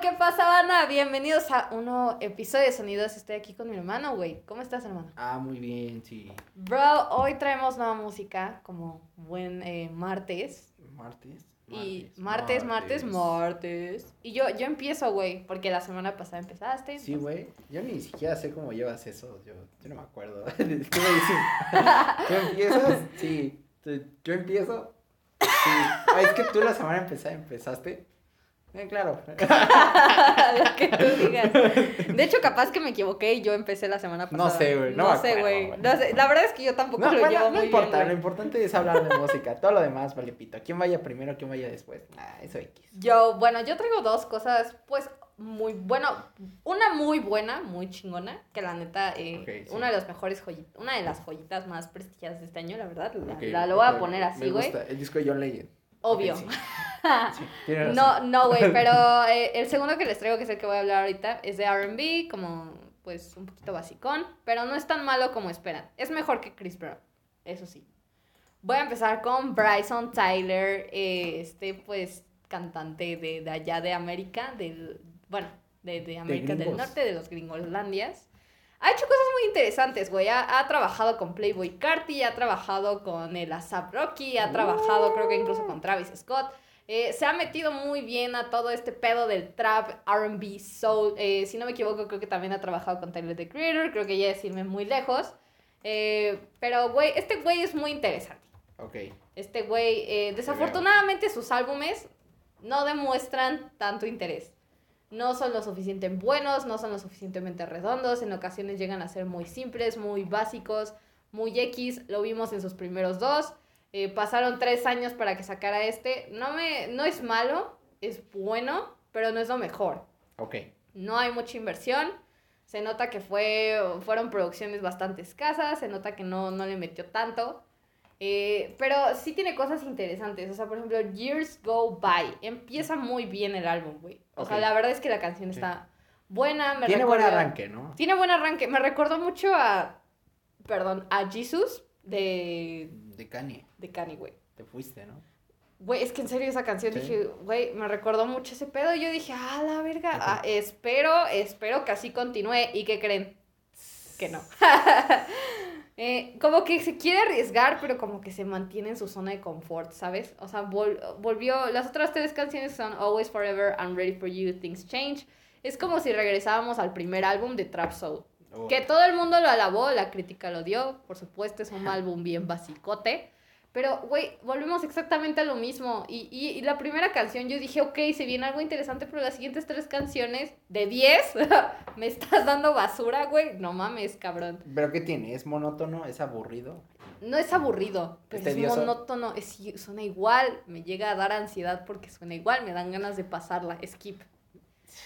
¿qué pasa, Ana? Bienvenidos a un nuevo episodio de Sonidos. Estoy aquí con mi hermano, güey. ¿Cómo estás, hermano? Ah, muy bien, sí. Bro, hoy traemos nueva música, como buen eh, martes. Martes. Y martes, martes, martes. Y yo, yo empiezo, güey, porque la semana pasada empezaste. Sí, güey. Yo ni siquiera sé cómo llevas eso. Yo, yo no me acuerdo. ¿Qué me dices? ¿Tú empiezas? Sí. ¿Tú- ¿Yo empiezo? Sí. Ah, es que tú la semana empezada empezaste. Eh, claro. Lo que tú digas. De hecho, capaz que me equivoqué y yo empecé la semana No pasada. sé, güey, no sé, güey. No sé. La verdad es que yo tampoco No, lo bueno, llevo no muy importa, bien. lo importante es hablar de música. Todo lo demás vale pito. ¿Quién vaya primero, quién vaya después? Ah, eso X. Yo, bueno, yo traigo dos cosas, pues, muy, bueno, una muy buena, muy chingona, que la neta, eh, sí. una de las mejores joyitas, una de las joyitas más prestigiadas de este año, la verdad, la, Ok, la- lo voy a poner así, Me güey, gusta. El disco de John Legend. Obvio. Sí. Sí, No, no, güey, pero eh, el segundo que les traigo, que es el que voy a hablar ahorita, es de R&B, como, pues, un poquito basicón, pero no es tan malo como esperan. Es mejor que Chris Brown, eso sí. Voy a empezar con Bryson Tyler, eh, este, pues, cantante de, de allá de América, del, bueno, de, de América del. Norte, de los Gringolandias. Ha hecho cosas muy interesantes, güey. Ha, ha trabajado con Playboy Carti, ha trabajado con el ASAP Rocky, ha trabajado creo que incluso con Travis Scott. Eh, se ha metido muy bien a todo este pedo del trap, RB, soul. Eh, si no me equivoco, creo que también ha trabajado con Tyler the Creator. Creo que ya es irme muy lejos. Eh, pero, güey, este güey es muy interesante. Ok. Este güey, desafortunadamente sus álbumes no demuestran tanto interés. No son lo suficientemente buenos, no son lo suficientemente redondos, en ocasiones llegan a ser muy simples, muy básicos, muy X, lo vimos en sus primeros dos. Eh, pasaron tres años para que sacara este. No, me, no es malo, es bueno, pero no es lo mejor. Ok. No hay mucha inversión. Se nota que fue, fueron producciones bastante escasas. Se nota que no, no le metió tanto. Eh, pero sí tiene cosas interesantes. O sea, por ejemplo, Years Go By. Empieza muy bien el álbum, güey. O sea, la verdad es que la canción Sí. está buena. Me Tiene buen arranque, ¿no? Tiene buen arranque. Me recordó mucho a. Perdón, a Jesus de, De Kanye. de Kanye, güey. Te fuiste, ¿no? Güey, es que en serio esa canción Sí. dije, güey, me recordó mucho ese pedo. Y yo dije, ah, la verga. Ah, espero, espero que así continúe. ¿Y que creen? Que no. Eh, como que se quiere arriesgar, pero como que se mantiene en su zona de confort, ¿sabes? O sea, vol- volvió. Las otras tres canciones son Always Forever, I'm Ready for You, Things Change. Es como si regresábamos al primer álbum de Trap Soul. Oh, Que todo el mundo lo alabó, la crítica lo dio, por supuesto, es un álbum bien basicote. Pero, güey, volvemos exactamente a lo mismo. Y, y, y la primera canción yo dije, ok, se viene algo interesante, pero las siguientes tres canciones, de 10, me estás dando basura, güey. No mames, cabrón. ¿Pero qué tiene? ¿Es monótono? ¿Es aburrido? No es aburrido, pero ¿Es es, monótono, es, suena igual, me llega a dar ansiedad porque suena igual, me dan ganas de pasarla, skip.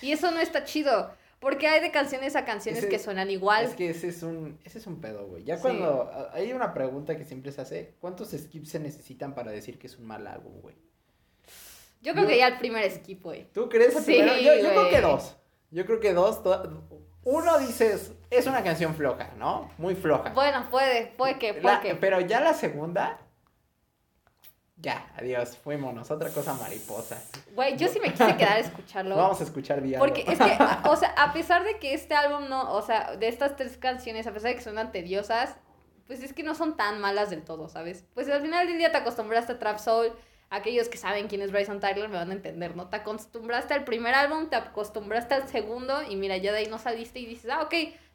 Y eso no está chido, porque hay de canciones a canciones Ese- que suenan igual. Es que ese es un, ese es un pedo, güey. Ya Sí. cuando... Hay una pregunta que siempre se hace. ¿Cuántos skips se necesitan para decir que es un mal álbum, güey? Yo creo Yo- que ya el primer skip, güey. ¿Tú crees? Sí, primero? yo, yo creo que dos. Yo creo que dos. Uno dices, es una canción floja, ¿no? Muy floja. Bueno, puede, puede que, puede La- que. pero ya la segunda... Ya, adiós, fuímonos. Otra cosa mariposa. Güey, yo sí me quise quedar a escucharlo. Vamos a escuchar Diablo. Porque es que, o sea, a pesar de que este álbum no, o sea, de estas tres canciones, a pesar de que suenan tediosas, pues es que no son tan malas del todo, ¿sabes? Pues al final del día te acostumbraste a Trap Soul. Aquellos que saben quién es Bryson Tyler me van a entender, ¿no? Te acostumbraste al primer álbum, te acostumbraste al segundo y mira, ya de ahí no saliste y dices, ah, ok,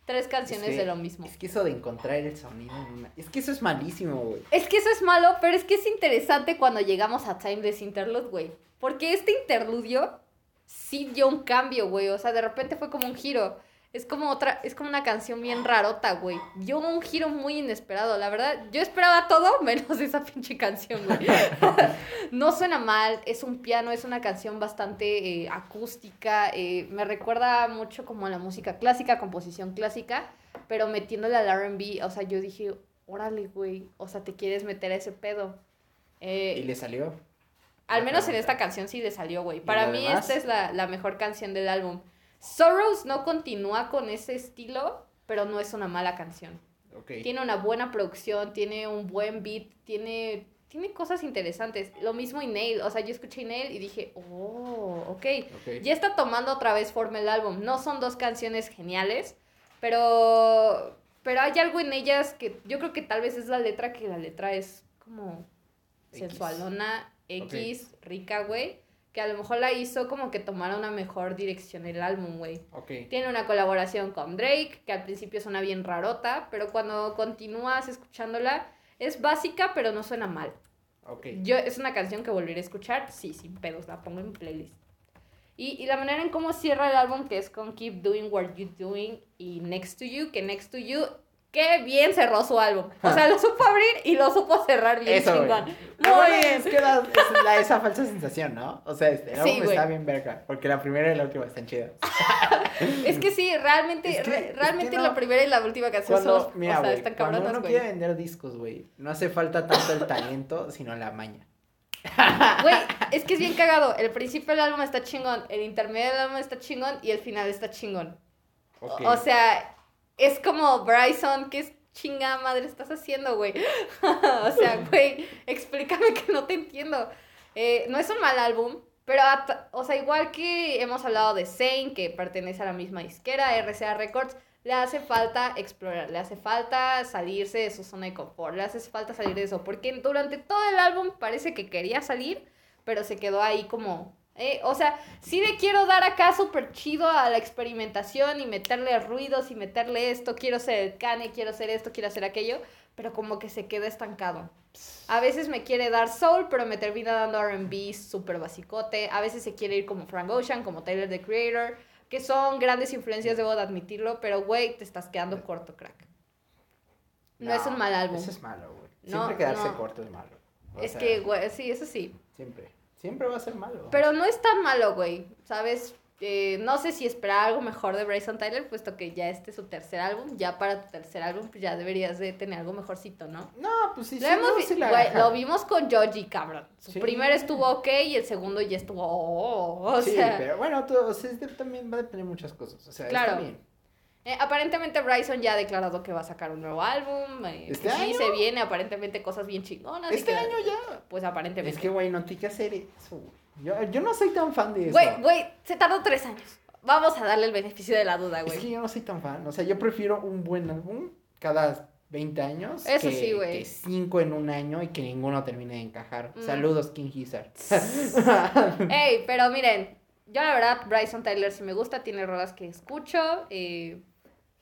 tres canciones Es que- de lo mismo. Es que eso de encontrar el sonido en una... Es que eso es malísimo, güey. Es que eso es malo, pero es que es interesante cuando llegamos a Timeless Interlude, güey. Porque este interludio sí dio un cambio, güey. O sea, de repente fue como un giro. Es como otra, es como una canción bien rarota, güey. Dio un giro muy inesperado. La verdad, yo esperaba todo menos esa pinche canción, güey. no suena mal, es un piano, es una canción bastante eh, acústica. eh, me recuerda mucho como a la música clásica, composición clásica, pero metiéndole al RB. O sea, yo dije, órale, güey. O sea, te quieres meter a ese pedo. Eh, Y le salió. al menos en esta canción sí le salió, güey. ¿Y Para mí demás? esta es la, la mejor canción del álbum. Sorrows no continúa con ese estilo, pero no es una mala canción. Tiene una buena producción, tiene un buen beat, tiene tiene cosas interesantes. Lo mismo Nail, o sea, yo escuché Nail y dije, oh, ok. Ok. Ya está tomando otra vez forma el álbum. No son dos canciones geniales, pero, pero hay algo en ellas que yo creo que tal vez es la letra, que la letra es como sensualona, X, rica, güey. Que a lo mejor la hizo como que tomara una mejor dirección el álbum, güey. Ok. Tiene una colaboración con Drake, que al principio suena bien rarota, pero cuando continúas escuchándola, es básica, pero no suena mal. Ok. Yo, es una canción que volveré a escuchar, sí, sin pedos, la pongo en mi playlist. Y, y la manera en cómo cierra el álbum, que es con Keep Doing What You Doing y Next to You, que Next to You, qué bien cerró su álbum. O sea, lo supo abrir y lo supo cerrar bien Eso, chingón. Lo Muy bueno bien. Es que es la- esa falsa sensación, ¿no? O sea, este, el álbum está bien verga. Porque la primera y la última están chidas. Es que sí, realmente, Es que- re- es realmente que no. la primera y la última canción Cuando, son, mira, o sea, están cabronas, uno güey. quiere vender discos, güey, no hace falta tanto el talento, sino la maña. Güey, es que es bien cagado. El principio del álbum está chingón, el intermedio del álbum está chingón y el final está chingón. O sea, es como Bryson, ¿qué es chingada madre estás haciendo, güey? o sea, güey, explícame que no te entiendo. Eh, no es un mal álbum, pero, o sea, igual que hemos hablado de Zane, que pertenece a la misma disquera, RCA Records, le hace falta explorar, le hace falta salirse de su zona de confort, le hace falta salir de eso, porque durante todo el álbum parece que quería salir, pero se quedó ahí como... eh, o sea, sí le quiero dar acá súper chido a la experimentación y meterle ruidos y meterle esto, quiero ser el cane, quiero hacer esto, quiero hacer aquello, pero como que se queda estancado. A veces me quiere dar soul, pero me termina dando RB súper basicote. A veces se quiere ir como Frank Ocean, como Tyler the Creator, que son grandes influencias, debo de admitirlo, pero güey, te estás quedando corto, crack. No, es un mal álbum. Eso es malo, güey. No, Siempre quedarse no. corto es malo. O es sea, que, güey, sí, eso sí. Siempre. Siempre va a ser malo. Pero no es tan malo, güey. ¿Sabes? Eh, no sé si esperar algo mejor de Bryson Tyler, puesto que ya este es su tercer álbum. Ya para tu tercer álbum, pues ya deberías de tener algo mejorcito, ¿no? No, pues sí, Lo, sí, hemos no, vi- sí la güey, deja. lo vimos con Joji, cabrón. Su Sí. primero estuvo ok y el segundo ya estuvo. oh, o sí, sea, pero bueno, todo, o sea, también va a depender de muchas cosas. O sea, Claro. está bien. Eh, aparentemente Bryson ya ha declarado que va a sacar un nuevo álbum. eh, ¿Este sí, año? se viene aparentemente cosas bien chingonas. Este que- año ya. Pues aparentemente. Es que, güey, no tiene que hacer eso. Yo, yo no soy tan fan de eso. Güey, güey, se tardó tres años. Vamos a darle el beneficio de la duda, Es güey. que yo no soy tan fan. O sea, yo prefiero un buen álbum cada 20 años. Eso que, sí, güey. Que 5 en un año y que ninguno termine de encajar. Mm. Saludos, King Gizzard. Ey, pero miren, yo la verdad, Bryson Tyler sí me gusta, tiene rolas que escucho. eh,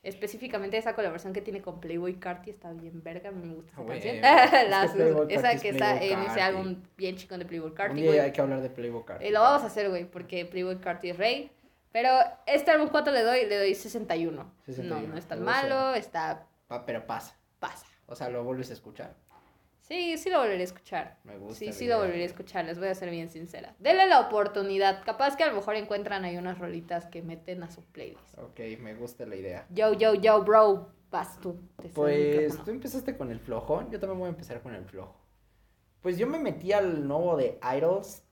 específicamente esa colaboración que tiene con Playboy Carti está bien verga, me gusta esa Güey, canción. es que Las- Playboi esa Carti es que está en ese Carti. álbum bien chico de Playboy un Carti, día güey. hay que hablar de Playboy Card. Eh, lo vamos a hacer, güey, porque Playboy Carti es rey. Pero este álbum, ¿cuánto le doy? Le doy 61. 61, No, no es tan malo, está... Pero pasa. pasa. O sea, lo vuelves a escuchar. Sí, sí lo volveré a escuchar. Me gusta. Sí, sí lo volveré a escuchar, les voy a ser bien sincera. Denle la oportunidad. Capaz que a lo mejor encuentran ahí unas rolitas que meten a su playlist. Ok, me gusta la idea. Yo, yo, yo, bro. Vas tú. te Pues tú empezaste con el flojón, yo también voy a empezar con el flojo. Pues yo me metí al nuevo de Idols.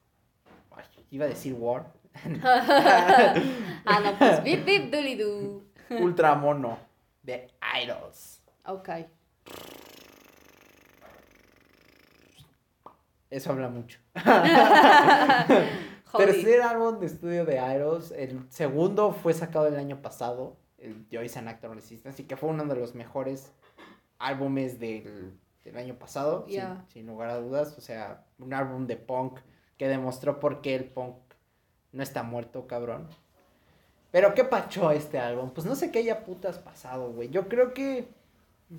Ay, iba a decir War. ah, no, pues bip, bip, dooley doo. Ultramono de Idols. Ok. Eso habla mucho. Tercer álbum de estudio de Idols. El segundo fue sacado el año pasado. El Joyce and Actor Resistance. Y que fue uno de los mejores álbumes del, del año pasado. sin- Ya. Sin, lugar a dudas. O sea, un álbum de punk que demostró por qué el punk no está muerto, cabrón. Pero qué pacho este álbum. Pues no sé qué haya putas pasado, güey. Yo creo que.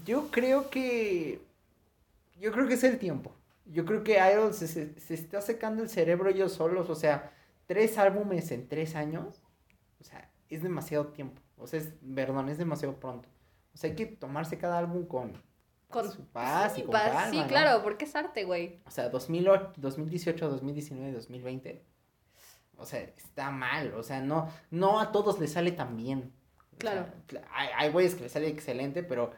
Yo creo que. Yo creo que es el tiempo. Yo creo que Idols se, se- se está secando el cerebro ellos solos. O sea, tres álbumes en tres años. O sea, es demasiado tiempo. O sea, es, perdón, es demasiado pronto. O sea, hay que tomarse cada álbum con, Con su paz sí, y con paz, calma, sí, ¿no? claro, porque es arte, güey. O sea, 2008, 2018, 2019, 2020. O sea, está mal. O sea, no, no a todos les sale tan bien. O Claro. sea, cla- hay, hay güeyes que les sale excelente, pero,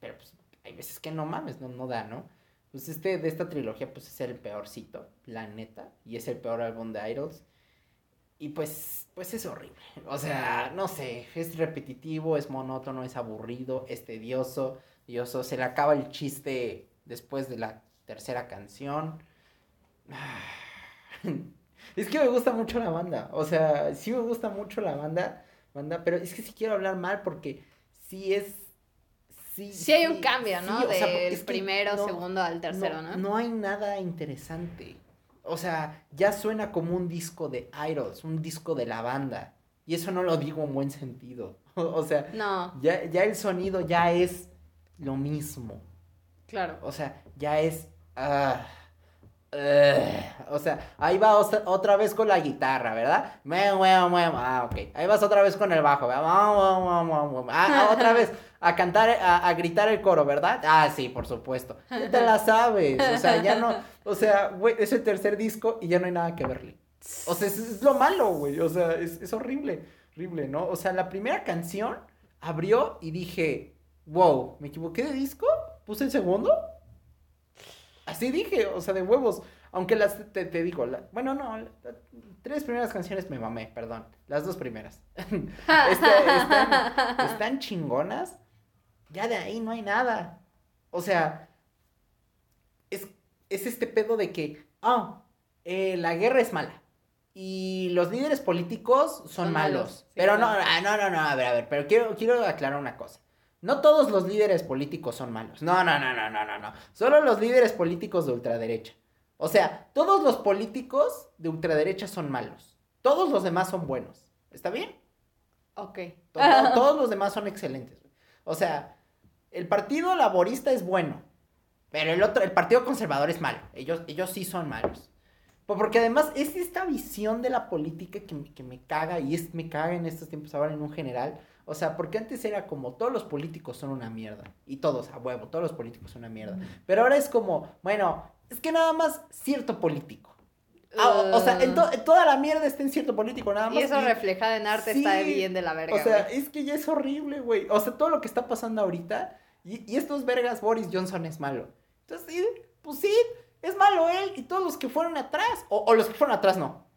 pero pues, hay veces que no mames, no, no da, ¿no? Pues este de esta trilogía, pues es el peorcito, la neta. Y es el peor álbum de Idols. Y pues, pues es horrible. O sea, no sé, es repetitivo, es monótono, es aburrido, es tedioso. Se le acaba el chiste después de la tercera canción. Es que me gusta mucho la banda. O sea, sí me gusta mucho la banda. banda pero es que sí quiero hablar mal porque sí es. Sí, Sí hay un cambio, ¿no? sí, o sea, Del es que primero, no- segundo al tercero, ¿no? No hay nada interesante. O sea, ya suena como un disco de Idols, un disco de la banda. Y eso no lo digo en buen sentido. O sea, No, ya, ya el sonido ya es lo mismo. claro. O sea, ya es. ah, o sea, ahí va otra, vez con la guitarra, ¿verdad? Ah, ok. Ahí vas otra vez con el bajo, ¿verdad? Ah, otra vez a cantar, a, a gritar el coro, ¿verdad? Ah, sí, por supuesto. Ya te la sabes. O sea, ya no. O sea, güey, es el tercer disco y ya no hay nada que verle. O sea, es, lo malo, güey. O sea, es, es horrible. Horrible, ¿no? O sea, la primera canción abrió y dije, wow, ¿me equivoqué de disco? ¿Puse el segundo? Así dije, o sea, de huevos. Aunque las, te, te digo, bueno, no, tres primeras canciones me mamé, perdón. Las dos primeras. Este, están chingonas. Ya de ahí no hay nada. O sea, es, es este pedo de que, ah, eh, la guerra es mala. Y los líderes políticos son, Son malos. malos, sí, pero no, claro. ah, no, no, no, a ver, a ver, pero quiero, quiero aclarar una cosa. No todos los líderes políticos son malos. No, no, no, no, no, no, no. Solo los líderes políticos de ultraderecha. O sea, todos los políticos de ultraderecha son malos. Todos los demás son buenos. ¿Está bien? Ok. To- to- todos los demás son excelentes. O sea, el partido laborista es bueno, pero el otro, el partido conservador es malo. Ellos, ellos sí son malos. Po- Porque además es esta visión de la política que, me- que me caga y es, me caga en estos tiempos ahora en un general. O sea, porque antes era como todos los políticos son una mierda. Y todos, a huevo, todos los políticos son una mierda. Pero ahora es como, bueno, es que nada más cierto político. Ah, o, o sea, en, to- en toda la mierda está en cierto político, nada más. Y eso y- reflejado en arte está bien de la verga, o sea, es que ya es horrible, güey. O sea, todo lo que está pasando ahorita. Y, y estos vergas, Boris Johnson es malo. Entonces, sí, pues sí, es malo él y todos los que fueron atrás. O, o los que fueron atrás, no.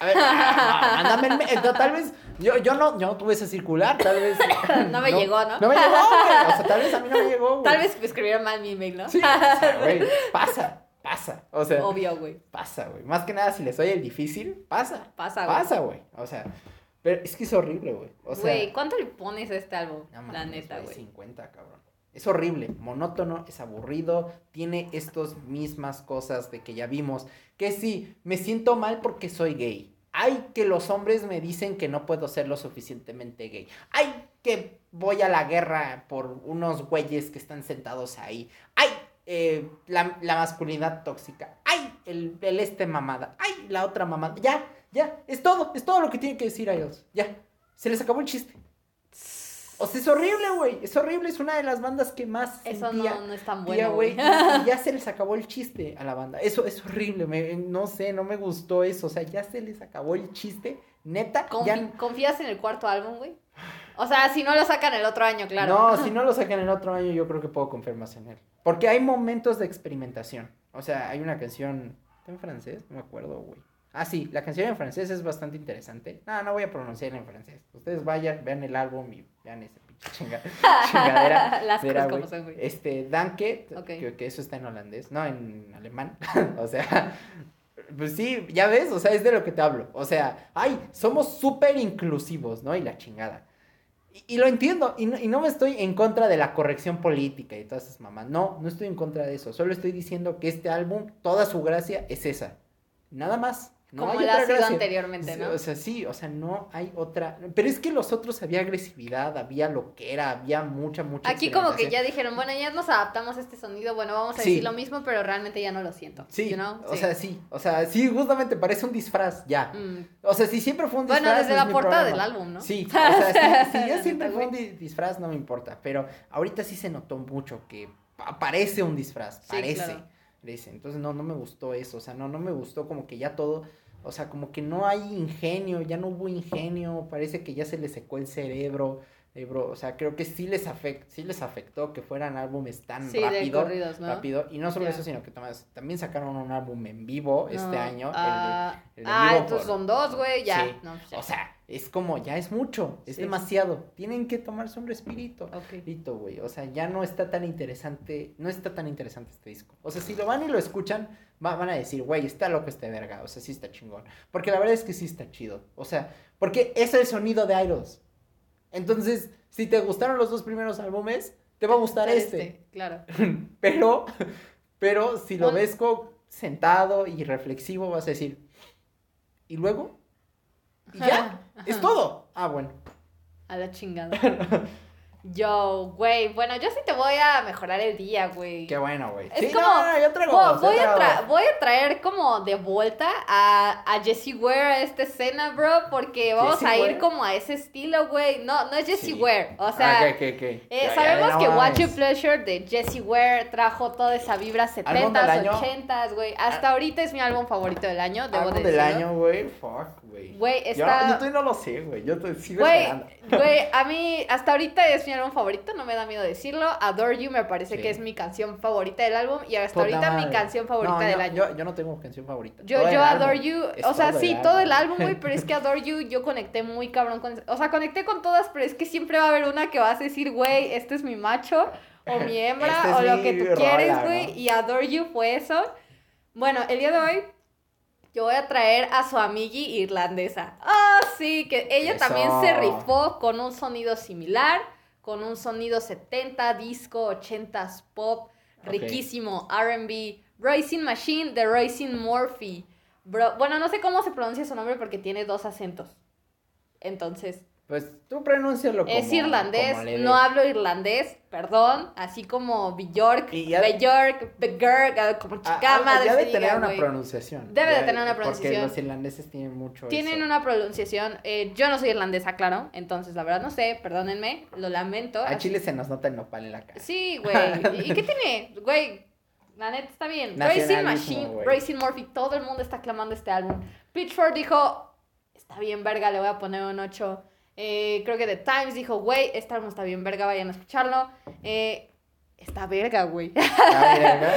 A ver, ah, mándame el me- no, Tal vez, yo, yo, no, yo no tuve ese circular, tal vez. No me llegó, ¿no? No me llegó, güey. O sea, tal vez a mí no me llegó, güey. Tal vez me escribieron mal mi email, ¿no? Sí, o sea, güey, pasa, pasa. O sea, Obvio, güey. pasa, güey. Más que nada, si les doy el difícil, pasa. Pasa, güey. Pasa, güey. O sea, pero es que es horrible, güey. O sea, Güey, ¿cuánto le pones a este álbum? no la neta, güey. 50, cabrón. Es horrible, monótono, es aburrido, tiene estas mismas cosas de que ya vimos. Que sí, me siento mal porque soy gay. Ay, que los hombres me dicen que no puedo ser lo suficientemente gay. Ay, que voy a la guerra por unos güeyes que están sentados ahí. Ay, eh, la, masculinidad tóxica. Ay, el, el este mamada. Ay, la otra mamada. Ya, ya, es todo, es todo lo que tienen que decir a ellos. Ya, se les acabó el chiste. O sea, es horrible, güey. Es horrible, es una de las bandas que más Eso sentía, no, no es tan bueno, güey. ya se les acabó el chiste a la banda. Eso es horrible, me- no sé, no me gustó eso. O sea, ya se les acabó el chiste. Neta, Confi- ya... ¿Confías en el cuarto álbum, güey? O sea, si no lo sacan el otro año, claro. No, si no lo sacan el otro año, yo creo que puedo confiar más en él. Porque hay momentos de experimentación. O sea, hay una canción ¿está en francés, no me acuerdo, güey. Ah, sí, la canción en francés es bastante interesante. No, no voy a pronunciar en francés. Ustedes vayan, vean el álbum y vean ese pinche chinga- chingadera. Las Era, cosas como son, güey. Este, Danke, Ok. que, que eso está en holandés, no en alemán. o sea, pues sí, ya ves, o sea, es de lo que te hablo. O sea, ay, somos súper inclusivos, ¿no? Y la chingada. Y, y lo entiendo, y no, y no me estoy en contra de la corrección política y todas esas mamás. No, no estoy en contra de eso. Solo estoy diciendo que este álbum, toda su gracia es esa. Nada más. No Como lo ha sido anteriormente, ¿no? O sea, sí, o sea, no hay otra. Pero es que los otros había agresividad, había lo que era, había mucha, mucha. Aquí como que ya dijeron, bueno, ya nos adaptamos a este sonido, bueno, vamos a Sí. decir lo mismo, pero realmente ya no lo siento. Sí, you know? o Sí. sea, sí, o sea, sí, justamente parece un disfraz, ya. Mm. O sea, si siempre fue un disfraz. Bueno, desde no la portada del álbum, ¿no? Sí, o sea, si, si ya siempre fue un disfraz, no me importa. Pero ahorita sí se notó mucho que pa- parece un disfraz, Sí, parece. claro. parece. Entonces, no, no me gustó eso. O sea, no, no me gustó como que ya todo. O sea, como que no hay ingenio, ya no hubo ingenio. Parece que ya se le secó el cerebro. Hey, bro, o sea, creo que sí les, afect, sí les afectó que fueran álbumes tan Sí, de rápido, corridos, ¿no? rápido. Y no solo eso, sino que también sacaron un álbum en vivo este año. el de- Ah, el ah, entonces por- son dos, güey, ya. Sí. No, pues ya. O sea, es como, ya es mucho, es demasiado. Tienen que tomarse un respirito. Listo, güey. O sea, ya no está tan interesante, no está tan interesante este disco. O sea, si lo van y lo escuchan, va- van a decir, güey, está loco este verga. O sea, sí está chingón. Porque la verdad es que sí está chido. O sea, porque es el sonido de Idols. Entonces, si te gustaron los dos primeros álbumes, te va a gustar este. Claro. Pero, pero si lo Pon- ves sentado y reflexivo, vas a decir, ¿y luego? ¿Y ya? Es todo. Ah, bueno. A la chingada. Yo, güey, bueno, yo sí te voy a mejorar el día, güey. Qué bueno, güey. Es Sí, como- no, no, yo traigo Voy, dos, voy a traigo tra- dos. voy a traer como de vuelta a, a Jessie Ware a esta escena, bro, porque vamos ¿Jessie a ir Ware? como a ese estilo, güey. No, no es Jessie Sí. Ware, o sea, Ah, eh, Ya, ya, sabemos no que Watch. Your Pleasure de Jessie Ware trajo toda esa vibra ¿Álbum del 70s, año? 80s, güey. Hasta ahorita es mi álbum favorito del año, debo decirlo. del año, güey. Fuck, güey. Güey, Yo, está- yo todavía no lo sé, güey. Yo te sigo Güey, esperando. güey, a mí hasta ahorita es mi álbum favorito, no me da miedo decirlo. Adore You me parece Sí. que es mi canción favorita del álbum y hasta Puta ahorita mi canción favorita No, del yo, año. Yo, yo no tengo canción favorita. Yo, Todo yo. Adore You, o sea, todo sí, el todo el álbum. güey, pero es que Adore You yo conecté muy cabrón con... O sea, conecté con todas, pero es que siempre va a haber una que vas a decir, güey, este es mi macho o mi hembra Esta es o lo que tú rola, quieres, ¿no? güey, y Adore You fue eso. Bueno, el día de hoy yo voy a traer a su amigui irlandesa. Ah, sí, que ella también se rifó con un sonido similar, con un sonido 70, disco, 80s pop, riquísimo, R&B, Racing Machine de Racing Murphy. Bro, bueno, no sé cómo se pronuncia su nombre porque tiene dos acentos. Entonces, Pues tú pronúncialo como es irlandés, como no hablo irlandés, perdón, así como Bjork, Bjork, Bjork, ah, como Ah, chica ah, se de diga, tener una pronunciación. Debe de tener una Porque pronunciación. los irlandeses tienen mucho Tienen eso. una pronunciación, eh, yo no soy irlandesa, claro, entonces la verdad no sé, perdónenme, lo lamento. A así- Chile se nos nota el nopal en la cara. Sí, güey. ¿Y qué tiene? Güey, la neta está bien. Racing Machine, güey. Racing Murphy, todo el mundo está aclamando este álbum. Pitchfork dijo, está bien verga, le voy a poner un 8. Eh, creo que The Times dijo, güey, este álbum está bien verga, vayan a escucharlo. Eh, está verga, güey. Ah, verga.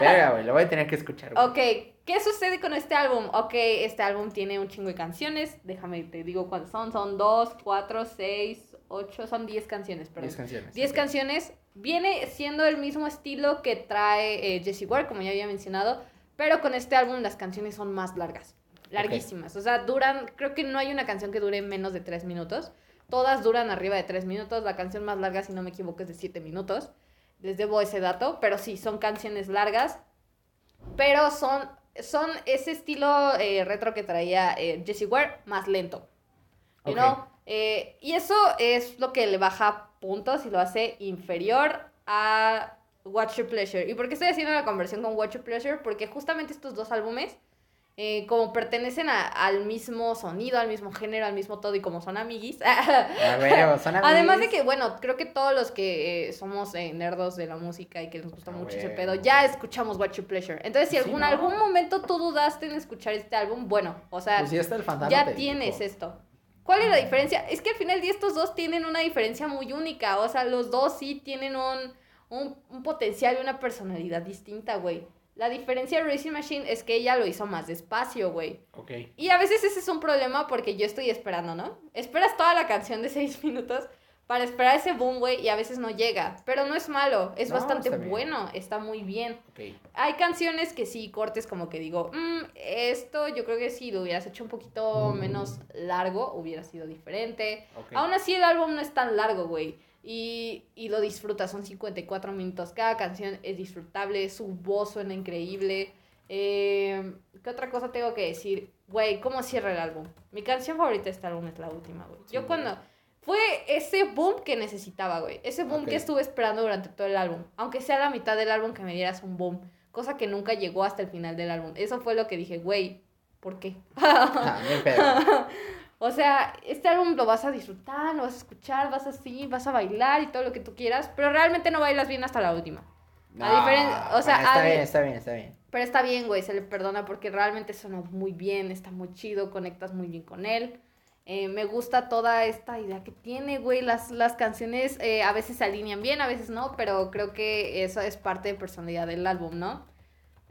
Verga, güey. Lo voy a tener que escuchar. güey. ok, ¿qué sucede con este álbum? Ok, este álbum tiene un chingo de canciones. Déjame, te digo cuántas son. Son 2, 4, 6, 8, son 10 canciones, perdón. 10 canciones. 10 ok. canciones. Viene siendo el mismo estilo que trae eh, Jessie Ware, como ya había mencionado, pero con este álbum las canciones son más largas. Larguísimas. O sea, duran, creo que no hay una canción que dure menos de 3 minutos. Todas duran arriba de 3 minutos. La canción más larga, si no me equivoco, es de 7 minutos. Les debo ese dato, pero sí, son canciones largas. Pero son, son ese estilo eh, retro que traía eh, Jessie Ware, más lento. You Ok. know? Eh, y eso es lo que le baja puntos y lo hace inferior a Watch Your Pleasure. ¿Y por qué estoy haciendo la conversión con Watch Your Pleasure? Porque justamente estos dos álbumes, eh, como pertenecen a- al mismo sonido, al mismo género, al mismo todo y como son amiguis. A ver, son Además de que, bueno, creo que todos los que eh, somos eh, nerdos de la música y que nos gusta Ah, mucho ese pedo, ya escuchamos Watch Your Pleasure. Entonces, si Sí, algún, ¿no? algún momento tú dudaste en escuchar este álbum, bueno, o sea, Pues ya está el fantasma. ya te tienes dijo. esto. ¿Cuál es la diferencia? Es que al final día estos dos tienen una diferencia muy única. O sea, los dos sí tienen un, un, un potencial y una personalidad distinta, güey. La diferencia de Racing Machine es que ella lo hizo más despacio, güey. Ok. Y a veces ese es un problema porque yo estoy esperando, ¿no? Esperas toda la canción de seis minutos para esperar ese boom, güey, y a veces no llega. Pero no es malo, es No, bastante está bueno, está muy bien. Ok. Hay canciones que sí, cortes como que digo, "Mm, esto yo creo que si lo hubieras hecho un poquito menos largo, hubiera sido diferente. ok. Aún así el álbum no es tan largo, güey. Y, y lo disfrutas, son 54 minutos. Cada canción es disfrutable, su voz suena increíble. Eh, ¿Qué otra cosa tengo que decir? Güey, ¿cómo cierra el álbum? Mi canción favorita de este álbum es la última, güey. Sí, Yo güey. cuando... Fue ese boom que necesitaba, güey. Ese boom Ok. que estuve esperando durante todo el álbum. Aunque sea la mitad del álbum que me dieras un boom. Cosa que nunca llegó hasta el final del álbum. Eso fue lo que dije, güey, ¿por qué? Ah. O sea, este álbum lo vas a disfrutar, lo vas a escuchar, vas así, vas a bailar y todo lo que tú quieras, pero realmente no bailas bien hasta la última. A diferen- o sea, bueno, está a- bien, está bien, está bien. Pero está bien, güey, se le perdona porque realmente suena muy bien, está muy chido, conectas muy bien con él. Eh, me gusta toda esta idea que tiene, güey. Las, las canciones eh, a veces se alinean bien, a veces no, pero creo que eso es parte de personalidad del álbum, ¿no?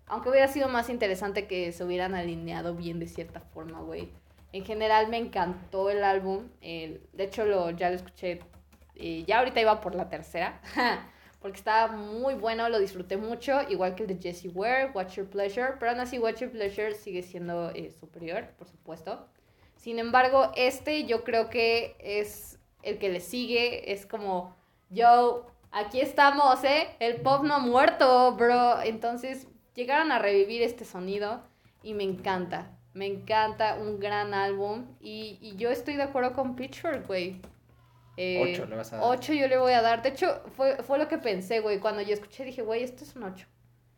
Aunque hubiera sido más interesante que se hubieran alineado bien de cierta forma, güey. En general me encantó el álbum. eh, de hecho, lo, ya lo escuché. ya ahorita iba por la tercera. porque estaba muy bueno, lo disfruté mucho. Igual que el de Jessie Ware, Watch Your Pleasure. Pero aún así, Watch Your Pleasure sigue siendo eh, superior, por supuesto. Sin embargo, este yo creo que es el que le sigue. Es como, yo, aquí estamos, ¿eh? El pop no ha muerto, bro. Entonces, llegaron a revivir este sonido y me encanta. Me encanta, un gran álbum. Y, y yo estoy de acuerdo con Pitchfork, güey. Eh, Ocho le vas a dar. ocho yo le voy a dar. De hecho, fue, fue lo que pensé, güey. Cuando yo escuché, dije, güey, esto es un 8.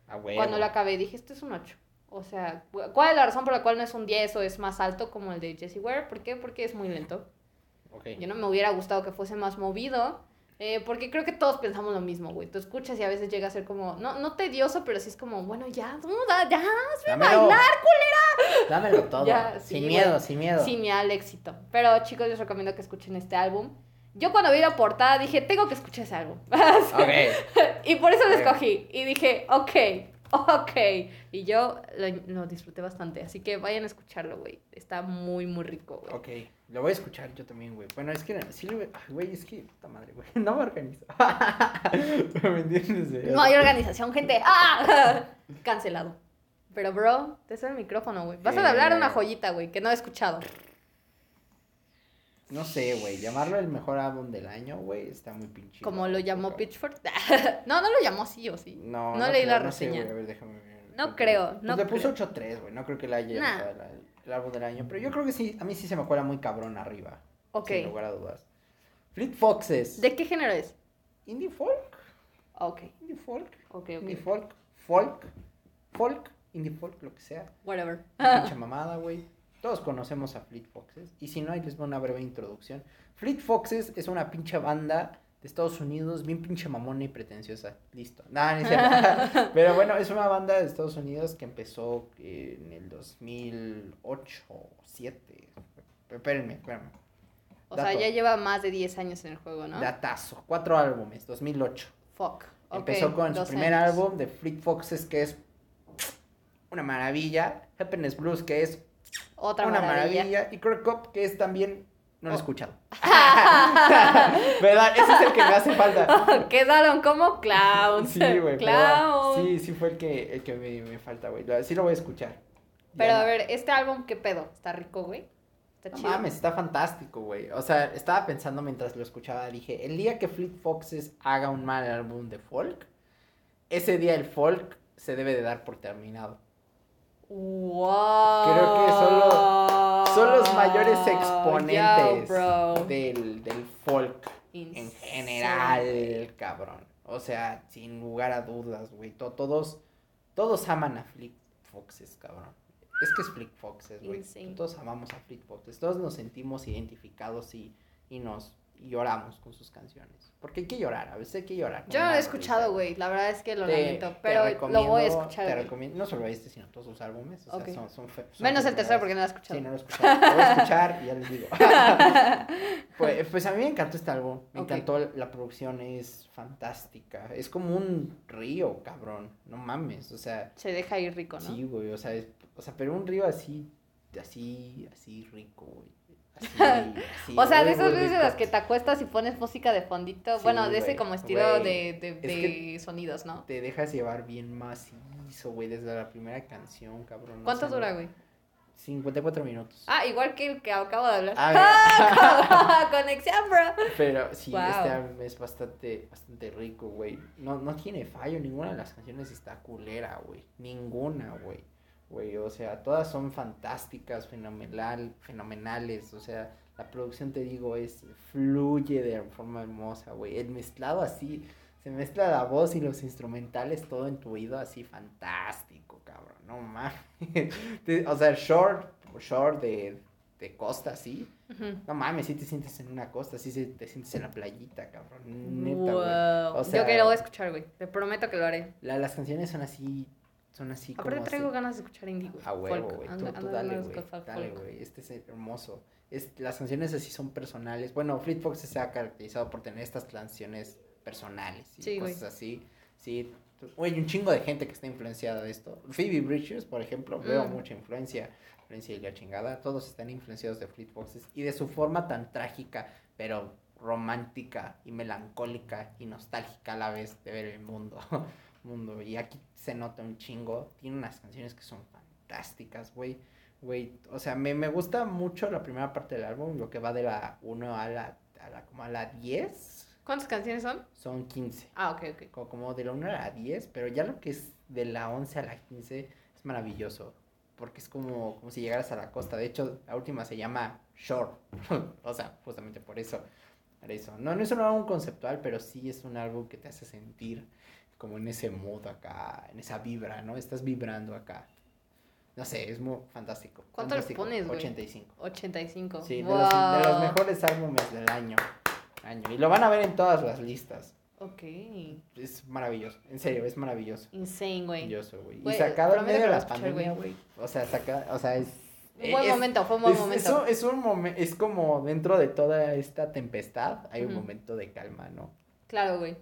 A huevo. Cuando lo acabé, dije, esto es un 8. O sea, ¿cuál es la razón por la cual no es un 10 o es más alto como el de Jessie Ware? ¿Por qué? Porque es muy lento. Yo no me hubiera gustado que fuese más movido. Eh, porque creo que todos pensamos lo mismo, güey. Tú escuchas y a veces llega a ser como, no, no tedioso, pero sí es como, bueno, ya, duda, ya, hazme Dámelo. bailar, Dámelo todo. Ya, sí, sin güey. miedo, sin miedo. Sí, me da el éxito. Pero chicos, les recomiendo que escuchen este álbum. Yo cuando vi la portada dije, tengo que escuchar ese álbum. Ok. y por eso lo escogí. Y dije, ok, ok. Y yo lo, lo disfruté bastante. Así que vayan a escucharlo, güey. Está muy, muy rico, güey. Ok, lo voy a escuchar yo también, güey. Bueno, es que sí Ay, güey, es que puta madre, güey. No me organizo. ¿Me entiendes? güey? No hay organización, gente. ¡Ah! Cancelado. Pero, bro, te el micrófono, güey. Vas a hablar una joyita, güey, que no he escuchado. No sé, güey. Llamarlo el mejor álbum del año, güey, está muy pinche. Como lo llamó cabrón. Pitchfork. no, no lo llamó así o sí. No, No leí la creo, no sé, reseña. güey, a ver, déjame ver. No creo, pues no le puso creo. 8-3, güey. No creo que le haya Nah. el álbum del año. Pero yo creo que sí, a mí sí se me cuela muy cabrón arriba. Ok. Sin lugar a dudas. Fleet Foxes. ¿De qué género es? Indie folk. Ok, Indie folk. ok, Indie ok. folk. Folk. Folk. Indie folk, lo que sea. Whatever. Pinche mamada, güey. Todos conocemos a Fleet Foxes. Y si no, ahí les voy a una breve introducción. Fleet Foxes es una pinche banda de Estados Unidos, bien pinche mamona y pretenciosa. Listo. Nada, ni cierto. Pero bueno, es una banda de Estados Unidos que empezó en el 2008 o 2007. Espérenme, espérenme. O sea, ya lleva más de 10 años en el juego, ¿no? Datazo. Cuatro álbumes, 2008. Fuck. Empezó con su 12 primer años. álbum de Fleet Foxes, que es una maravilla. Happiness Blues, que es Otra una maravilla. maravilla. Y Kirk Up, que es también. No lo he Oh. escuchado. ¿Verdad? Ese es el que me hace falta. Quedaron como clowns. Sí, güey. Clown. Sí, sí fue el que, el que me, me falta, güey. Sí lo voy a escuchar. Pero Ya a ver, este álbum, ¿qué pedo? ¿Está rico, güey? ¿Está No chido? mames, está fantástico, güey. O sea, estaba pensando mientras lo escuchaba, dije, el día que Fleet Foxes haga un mal álbum de folk, ese día el folk se debe de dar por terminado. Wow. Creo que solo- Son los mayores Yo, exponentes del, del folk en general, cabrón. O sea, sin lugar a dudas, güey. To- todos, todos aman a Fleet Foxes, cabrón. Es que es Fleet Foxes, güey. Todos amamos a Fleet Foxes. Todos nos sentimos identificados y, y nos y lloramos con sus canciones. Porque hay que llorar, a veces hay que llorar. Yo no lo he escuchado, güey. La verdad es que lo Te- lamento. Pero lo voy a escuchar. Te recomiendo, no solo este, sino todos sus álbumes. O sea, son, son fe- son Menos el tercero porque no lo he escuchado. Sí, no lo he escuchado. Lo voy a escuchar y ya les digo. pues, pues a mí me encantó este álbum. Me Ok. encantó la producción, es fantástica. Es como un río, cabrón. No mames. O sea, Se deja ir rico, ¿no? sí, güey. O sea, es- o sea, pero un río así, así, así rico, güey. Así, así, O sea, de esas veces en las que te acuestas y pones música de fondito. Sí, bueno, de ese como estilo de, de, Es de sonidos, ¿no? Te dejas llevar bien macizo, güey, desde la primera canción, cabrón. o ¿Cuánto sea, dura, güey? 54 minutos. Ah, igual que el que acabo de hablar. Ah, Conexión, bro. Pero sí, Wow. este álbum es bastante, bastante rico, güey. No, no tiene fallo, ninguna de las canciones está culera, güey. Ninguna, güey. Güey, o sea, todas son fantásticas, fenomenal, fenomenales. O sea, la producción, te digo, es fluye de forma hermosa, güey. El mezclado así, se mezcla la voz y los instrumentales, todo en tu oído así fantástico, cabrón. No mames. O sea, short, short de, de costa, así. Ujú. No mames, si te sientes en una costa, si te sientes en la playita, cabrón. Neta, güey. Wow. O sea- Yo que lo voy a escuchar, güey. Te prometo que lo haré. La- las canciones son así son así como... Aparte traigo así- ganas de escuchar indie, güey. A huevo, güey. Tú, tú dale, güey. Dale, güey. Este es hermoso. Es, las canciones así son personales. Bueno, Fleet Foxes se ha caracterizado por tener estas canciones personales y Sí, cosas así. Sí. Güey, un chingo de gente que está influenciada de esto. Phoebe Bridgers, por ejemplo, veo Mm. mucha influencia. Influencia y la chingada. Todos están influenciados de Fleet Foxes y de su forma tan trágica, pero romántica y melancólica y nostálgica a la vez de ver el mundo. mundo. Y aquí se nota un chingo. Tiene unas canciones que son fantásticas, güey. Güey, o sea, me, me gusta mucho la primera parte del álbum, lo que va de la 1 a la, a la, como a la 10, ¿Cuántas canciones son? son 15. Ah, ok, ok. Como, como de la 1 a la 10, pero ya lo que es de la 11 a la 15 es maravilloso. Porque es como, como si llegaras a la costa. De hecho, la última se llama Shore. o sea, justamente por eso. Por eso. No, no es un álbum conceptual, pero sí es un álbum que te hace sentir como en ese mood acá, en esa vibra, ¿no? Estás vibrando acá. No sé, es muy fantástico. ¿Cuánto le pones, güey? 85. 85. Sí, de, wow. los, de los mejores álbumes del año. año. Y lo van a ver en todas las listas. Ok. Es maravilloso. En serio, es maravilloso. Insane, güey. Maravilloso, güey. Y sacado en medio de la pandemia, güey. O sea, saca, o sea, es. Un buen es- momento, fue un buen es, momento. Es un, es un momen- es como dentro de toda esta tempestad hay un momento de calma, ¿no? Claro, güey.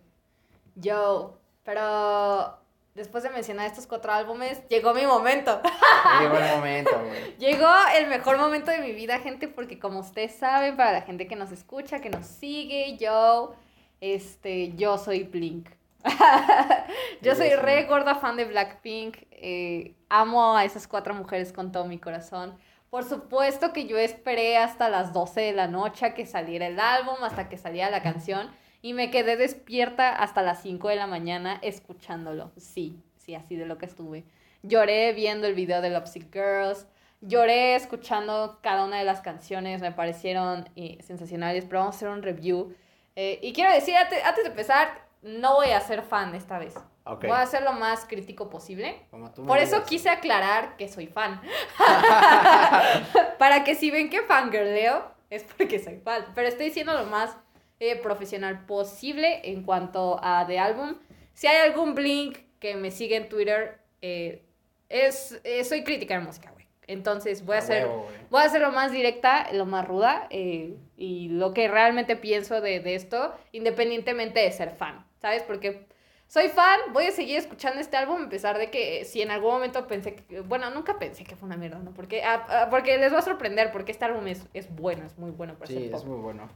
Yo, pero después de mencionar estos cuatro álbumes, llegó mi momento. Llegó el momento, güey. Llegó el mejor momento de mi vida, gente, porque como ustedes saben, para la gente que nos escucha, que nos sigue, yo, este, yo soy Blink. yo soy re gorda fan de Blackpink. eh, amo a esas cuatro mujeres con todo mi corazón. Por supuesto que yo esperé hasta las 12 de la noche a que saliera el álbum, hasta que saliera la canción, y me quedé despierta hasta las 5 de la mañana escuchándolo. Sí, sí, así de lo que estuve. Lloré viendo el video de Lovesick Girls. Lloré escuchando cada una de las canciones. Me parecieron eh, sensacionales. Pero vamos a hacer un review. Eh, y quiero decir, antes, antes de empezar, no voy a ser fan esta vez. Ok. Voy a ser lo más crítico posible. Como tú Por eso digas. quise aclarar que soy fan. Para que si ven que fangirleo, es porque soy fan. Pero estoy siendo lo más eh, profesional posible en cuanto a de álbum. Si hay algún Blink que me sigue en Twitter, eh, es, eh, soy crítica de música, güey. Entonces voy a güey. Voy a ser lo más directa, lo más ruda eh, y lo que realmente pienso de, de esto, independientemente de ser fan, ¿sabes? Porque soy fan, voy a seguir escuchando este álbum a pesar de que eh, si en algún momento pensé que, bueno, nunca pensé que fue una mierda, ¿no? Porque, ah, ah, porque les va a sorprender, porque este álbum es, es bueno, es muy bueno para Sí, ser pop. es muy bueno.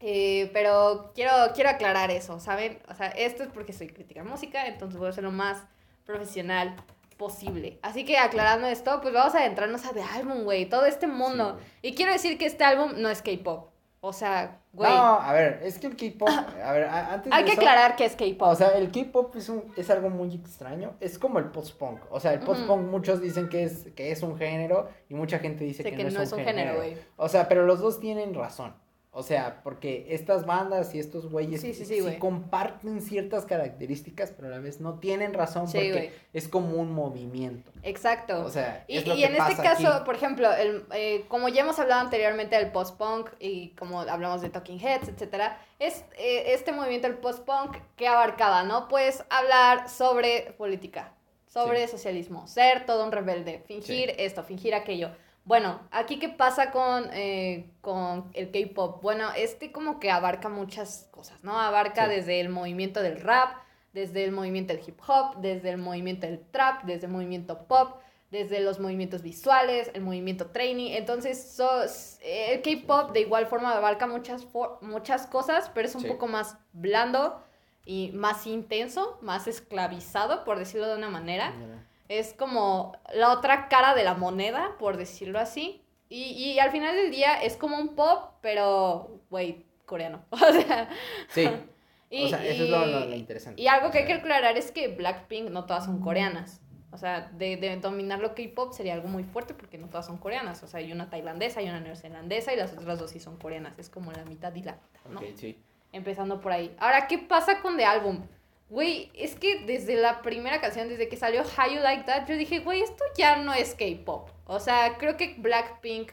Eh, pero quiero, quiero aclarar eso, ¿saben? O sea, esto es porque soy crítica de música, entonces voy a ser lo más profesional posible. Así que aclarando esto, pues vamos a adentrarnos a de álbum, güey, todo este mundo. y quiero decir que este álbum no es K-pop. O sea, güey, No, a ver, es que el K-pop, a ver, antes hay de que eso- aclarar que es K-pop. O sea, el K-pop es, un- es algo muy extraño. Es como el post-punk. O sea, el post-punk muchos dicen que es, que es un género y mucha gente dice que, que no, es, un género. güey. O sea, pero los dos tienen razón. O sea, porque estas bandas y estos güeyes Sí, sí, sí, güey. comparten ciertas características, pero a la vez no tienen razón porque güey. es como un movimiento. Exacto. O sea, Y, es lo y que en este caso, aquí. por ejemplo, el, eh, como ya hemos hablado anteriormente del post-punk y como hablamos de Talking Heads, etcétera, es eh, este movimiento del post-punk que abarcaba, ¿no? Pues hablar sobre política, sobre socialismo, ser todo un rebelde, fingir esto, fingir aquello. Bueno, aquí qué pasa con, eh, con el K-pop. Bueno, este como que abarca muchas cosas, ¿no? Abarca Sí. desde el movimiento del rap, desde el movimiento del hip hop, desde el movimiento del trap, desde el movimiento pop, desde los movimientos visuales, el movimiento training. Entonces, so- el K-pop de igual forma abarca muchas, muchas cosas, pero es un Sí. poco más blando y más intenso, más esclavizado, por decirlo de una manera. Mira. Es como la otra cara de la moneda, por decirlo así. Y, y al final del día es como un pop, pero, güey, coreano. O sea, Sí, y, o sea, eso es lo, y- lo- lo interesante. y algo que hay que aclarar es que Blackpink no todas son coreanas. O sea, de, de dominar lo K-pop sería algo muy fuerte porque no todas son coreanas. O sea, hay una tailandesa, hay una neozelandesa y las otras dos sí son coreanas. Es como la mitad y la mitad, ¿no? ok, sí. Empezando por ahí. Ahora, ¿qué pasa con The Album? Güey, es que desde la primera canción, desde que salió How You Like That, yo dije, güey, esto ya no es K-pop. O sea, creo que Blackpink,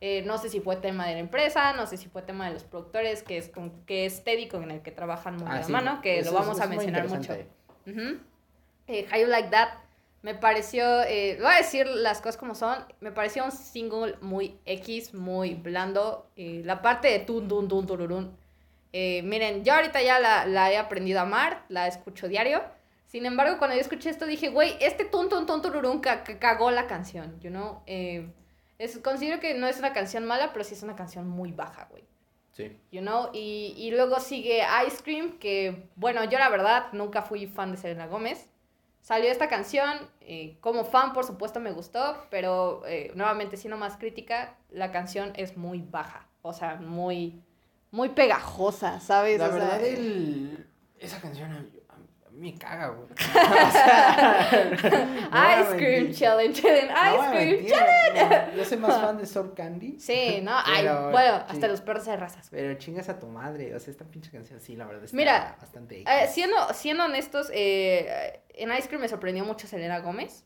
eh, no sé si fue tema de la empresa, no sé si fue tema de los productores, que es, con, que es Teddy con el que trabajan muy Ah, de la sí, mano, que eso lo vamos a mencionar mucho. Eh, How You Like That Me pareció, eh, voy a decir las cosas como son, me pareció un single muy X, muy blando. eh, la parte de tun, tun, tun, tururún. Eh, miren, yo ahorita ya la, la he aprendido a amar, la escucho diario. Sin embargo, cuando yo escuché esto dije, güey, este tun, tun, tururún ca- ca- cagó la canción, you know? Eh, es, considero que no es una canción mala, pero sí es una canción muy baja, güey Sí. you know, y, y luego sigue Ice Cream, que, bueno, yo la verdad nunca fui fan de Selena Gómez. Salió esta canción, eh, como fan por supuesto me gustó, pero nuevamente siendo más crítica, la canción es muy baja, o sea, muy, muy pegajosa, ¿sabes? La O sea, verdad, el... esa canción a mí, a mí me caga, güey. No Ice Cream. Challenge, No Ice Cream Challenge. Yo soy más fan de Sour Candy. Sí, ¿no? Ay, bueno, sí. hasta los perros de razas. Pero chingas a tu madre. O sea, esta pinche canción sí, la verdad está Mira, bastante. Eh, siendo, siendo honestos, eh, en Ice Cream me sorprendió mucho Selena Gómez.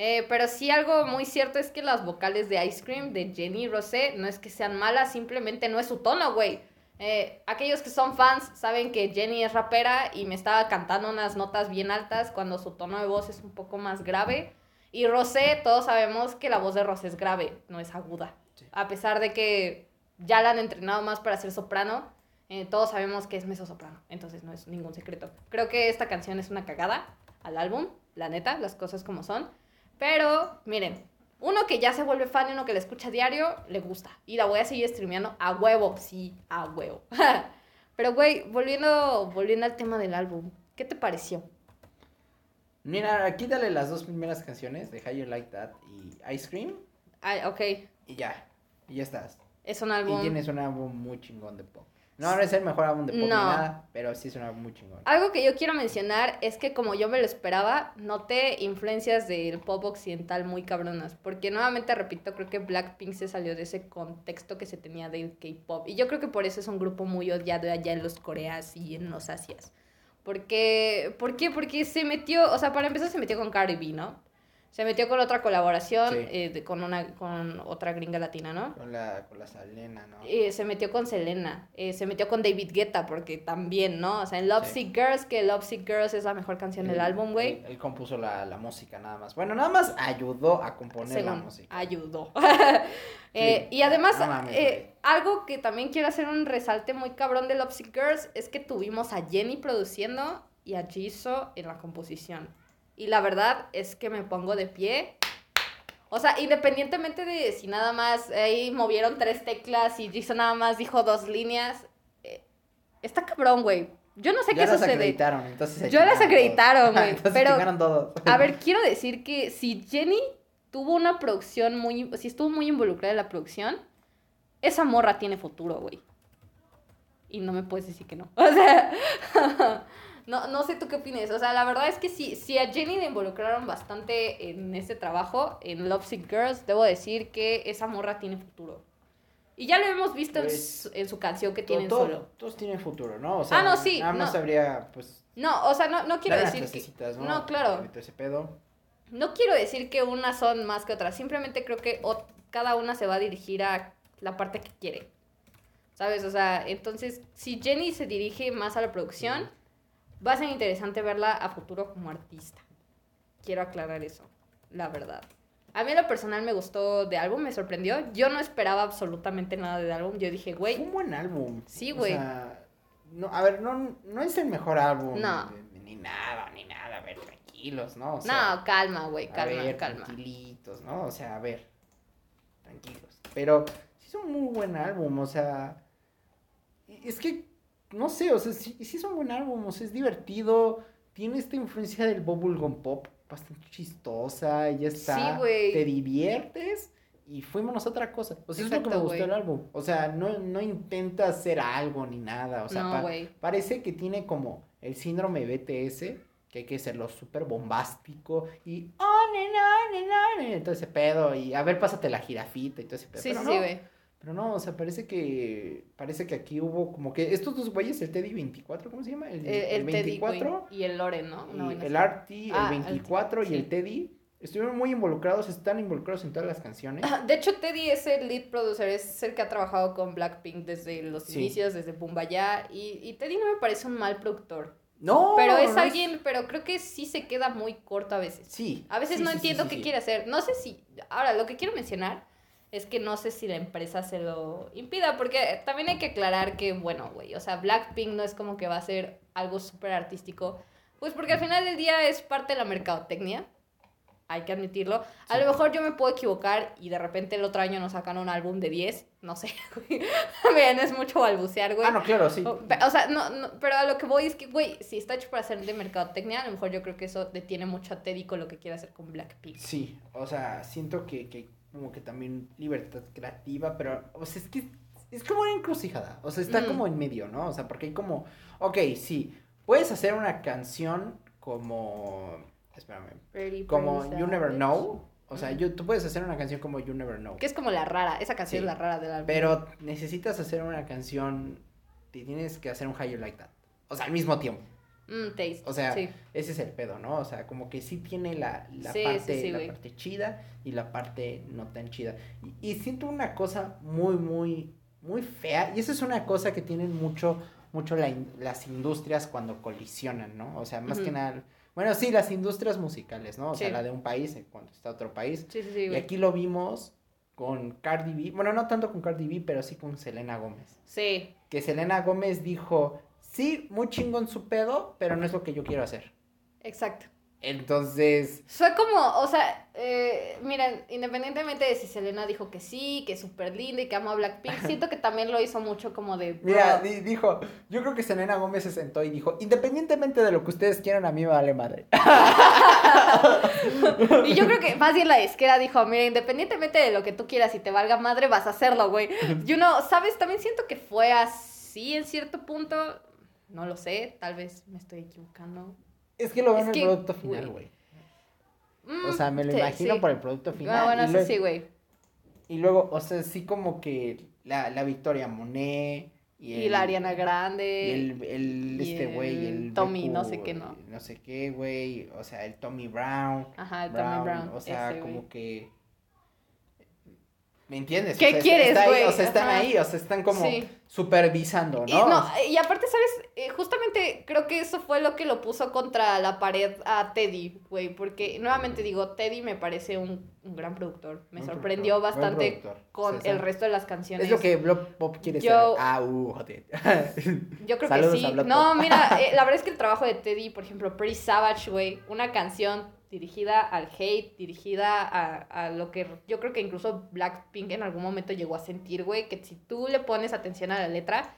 Eh, pero sí algo muy cierto es que las vocales de Ice Cream, de Jenny Rosé, no es que sean malas, simplemente no es su tono, güey. Eh, aquellos que son fans saben que Jenny es rapera y me estaba cantando unas notas bien altas cuando su tono de voz es un poco más grave. Y Rosé, todos sabemos que la voz de Rosé es grave, no es aguda. Sí. A pesar de que ya la han entrenado más para ser soprano, eh, todos sabemos que es mezzo soprano, entonces no es ningún secreto. Creo que esta canción es una cagada al álbum, la neta, las cosas como son. Pero, miren, uno que ya se vuelve fan y uno que la escucha diario, le gusta. Y la voy a seguir streameando a huevo, sí, a huevo. Pero, güey, volviendo, volviendo al tema del álbum, ¿qué te pareció? Mira, aquí dale las dos primeras canciones de How You Like That y Ice Cream. Ay, ok, Y ya. Y ya estás. es un álbum... Y tienes un álbum muy chingón de pop. No, no es el mejor álbum de pop ni nada, pero sí es un álbum muy chingón. Algo que yo quiero mencionar es que como yo me lo esperaba, noté influencias del pop occidental muy cabronas. Porque nuevamente repito, creo que Blackpink se salió de ese contexto que se tenía del K-pop. Y yo creo que por eso es un grupo muy odiado allá en los Coreas y en los Asias. Porque, ¿Por qué? Porque se metió, o sea, para empezar se metió con Cardi B, ¿no? Se metió con otra colaboración, Sí. eh, de- con, una, con otra gringa latina, ¿no? Con la, con la Selena, ¿no? Eh, se metió con Selena, eh, se metió con David Guetta, porque también, ¿no? O sea, en Love Sí. Sick Girls, que Love Sick Girls es la mejor canción del álbum, güey. Él, él compuso la, la música nada más. Bueno, nada más ayudó a componer la música. ayudó. Eh, Sí, y además, no mames, algo que también quiero hacer un resalte muy cabrón de Love Sick Girls es que tuvimos a Jenny produciendo y a Jisoo en la composición. Y la verdad es que me pongo de pie. O sea, independientemente de si nada más ahí movieron tres teclas y Jisoo nada más dijo dos líneas, eh, está cabrón, güey. Yo no sé ya qué las sucede. acreditaron, entonces Yo las acreditaron, güey, entonces pero- todos. A ver, quiero decir que si Jenny tuvo una producción muy. Si estuvo muy involucrada en la producción, esa morra tiene futuro, güey. Y no me puedes decir que no. O sea. No, no sé tú qué opinas. O sea, la verdad es que si, si a Jenny le involucraron bastante en este trabajo, en Love Sick Girls, debo decir que esa morra tiene futuro. Y ya lo hemos visto en, Pues, su, en su canción que tienen todo- solo. Todos tienen futuro, ¿no? O sea, Ah, no, sí, Nada más no. habría, pues. No, o sea, no, no quiero decir que... ¿no? No, claro. Ese pedo. No quiero decir que unas son más que otras, simplemente creo que cada una se va a dirigir a la parte que quiere. ¿Sabes? O sea, entonces, si Jenny se dirige más a la producción, va a ser interesante verla a futuro como artista. Quiero aclarar eso, la verdad. A mí en lo personal me gustó de álbum, me sorprendió. Yo no esperaba absolutamente nada del álbum. Yo dije, Fue güey, un buen álbum. Sí, O güey. sea, no, a ver, no, no es el mejor álbum. No. Ni nada, ni nada. A ver, tranquilos, ¿no? O sea, no, calma, güey, a calma, ver, calma. tranquilitos, ¿no? O sea, a ver, tranquilos. Pero sí es un muy buen álbum, o sea, es que, no sé, o sea, sí, sí es un buen álbum, o sea, es divertido, tiene esta influencia del bubblegum pop bastante chistosa, y ya está, Sí, güey. te diviertes y fuimos a otra cosa. O sea, es lo que me gustó del álbum. O sea, no, no intenta hacer algo ni nada, o sea, No, pa- güey. Parece que tiene como el síndrome BTS, que hay que serlo súper bombástico y nena, nena, nena", todo ese pedo y a ver, pásate la jirafita y todo ese pedo. Sí, pero sí, no, sí, güey. Pero no, o sea, parece que parece que aquí hubo como que estos dos güeyes, el Teddy 24, ¿cómo se llama? El, El, el güey, 24 y el Loren, ¿no? Y el Ah, el el- 24 y sí. el Teddy estuvieron muy involucrados, están involucrados en todas las canciones. De hecho, Teddy es el lead producer, es el que ha trabajado con Blackpink desde los Sí. inicios, desde Bumbaya. Y, y Teddy no me parece un mal productor. No. Pero es no alguien, pero creo que sí se queda muy corto a veces. Sí. A veces sí, no sí, entiendo qué quiere hacer. No sé si. Ahora, lo que quiero mencionar es que no sé si la empresa se lo impida, porque también hay que aclarar que, bueno, güey, o sea, Blackpink no es como que va a ser algo súper artístico, pues porque al final del día es parte de la mercadotecnia. Hay que admitirlo. A Sí. lo mejor yo me puedo equivocar y de repente el otro año nos sacan un álbum de 10. No sé, güey. Bien, es mucho balbucear, güey. Ah, no, claro, sí. O, o sea, no, no, pero a lo que voy es que, güey, si está hecho para ser de mercadotecnia, a lo mejor yo creo que eso detiene mucho a Teddy con lo que quiere hacer con Blackpink. Sí, o sea, siento que, que como que también libertad creativa, pero, o sea, es que es como una encrucijada, o sea, está Mm. como en medio, ¿no? O sea, porque hay como, ok, sí, puedes hacer una canción como, espérame, Pretty, como You Never. Know, o sea, you- tú puedes hacer una canción como You Never Know, Que es como la rara, esa canción Sí. es la rara del álbum. pero necesitas hacer una canción, te tienes que hacer un You Like That, o sea, al mismo tiempo. Mm, taste. O sea, sí. ese es el pedo, ¿no? O sea, como que sí tiene la, la Sí, parte, sí, la parte chida y la parte no tan chida. Y, y siento una cosa muy, muy, muy fea. Y eso es una cosa que tienen mucho, mucho la in- las industrias cuando colisionan, ¿no? O sea, más que nada. Bueno, sí, las industrias musicales, ¿no? O sea, la de un país en cuanto está otro país. Sí, sí, sí, Y aquí lo vimos con Cardi B. Bueno, no tanto con Cardi B, pero sí con Selena Gómez. Sí. Que Selena Gómez dijo, sí, muy chingón su pedo, pero no es lo que yo quiero hacer. Exacto. Entonces, Fue como, o sea, eh, miren, independientemente de si Selena dijo que sí, que es súper linda y que amo a Blackpink, siento que también lo hizo mucho como de... bro. mira, di- dijo, yo creo que Selena Gómez se sentó y dijo, independientemente de lo que ustedes quieran, a mí me vale madre. Y yo creo que más bien la disquera dijo, mira, independientemente de lo que tú quieras y te valga madre, vas a hacerlo, güey. Y uno, ¿sabes? También siento que fue así en cierto punto. No lo sé, tal vez me estoy equivocando. Es que lo veo Es en que, el producto final, güey. Mm, O sea, me lo sí, imagino sí. por el producto final. Ah, bueno, y, eso luego, sí, güey. y luego, o sea, sí como que la, la Victoria Monet y, Y la Ariana Grande. Y el, el y este güey, el el Tommy, no sé qué, ¿no? No sé qué, güey. O sea, el Tommy Brown. Ajá, el Tommy Brown. O sea, ese, como que. ¿Me entiendes? ¿Qué O sea, quieres, está ahí, o sea, están Ajá. ahí, o sea, están como Sí. supervisando, Y, ¿no? no, y aparte, ¿sabes? Eh, justamente creo que eso fue lo que lo puso contra la pared a Teddy, güey. Porque, nuevamente digo, Teddy me parece un, un gran productor. Me sorprendió productor, bastante con el resto de las canciones. Es lo que Block Pop quiere Yo- ser. Ah, uh, joder. Yo creo Saludos que sí. No, mira, eh, la verdad es que el trabajo de Teddy, por ejemplo, Pretty Savage, güey, una canción dirigida al hate, dirigida a, a lo que yo creo que incluso Blackpink en algún momento llegó a sentir, güey, que si tú le pones atención a la letra,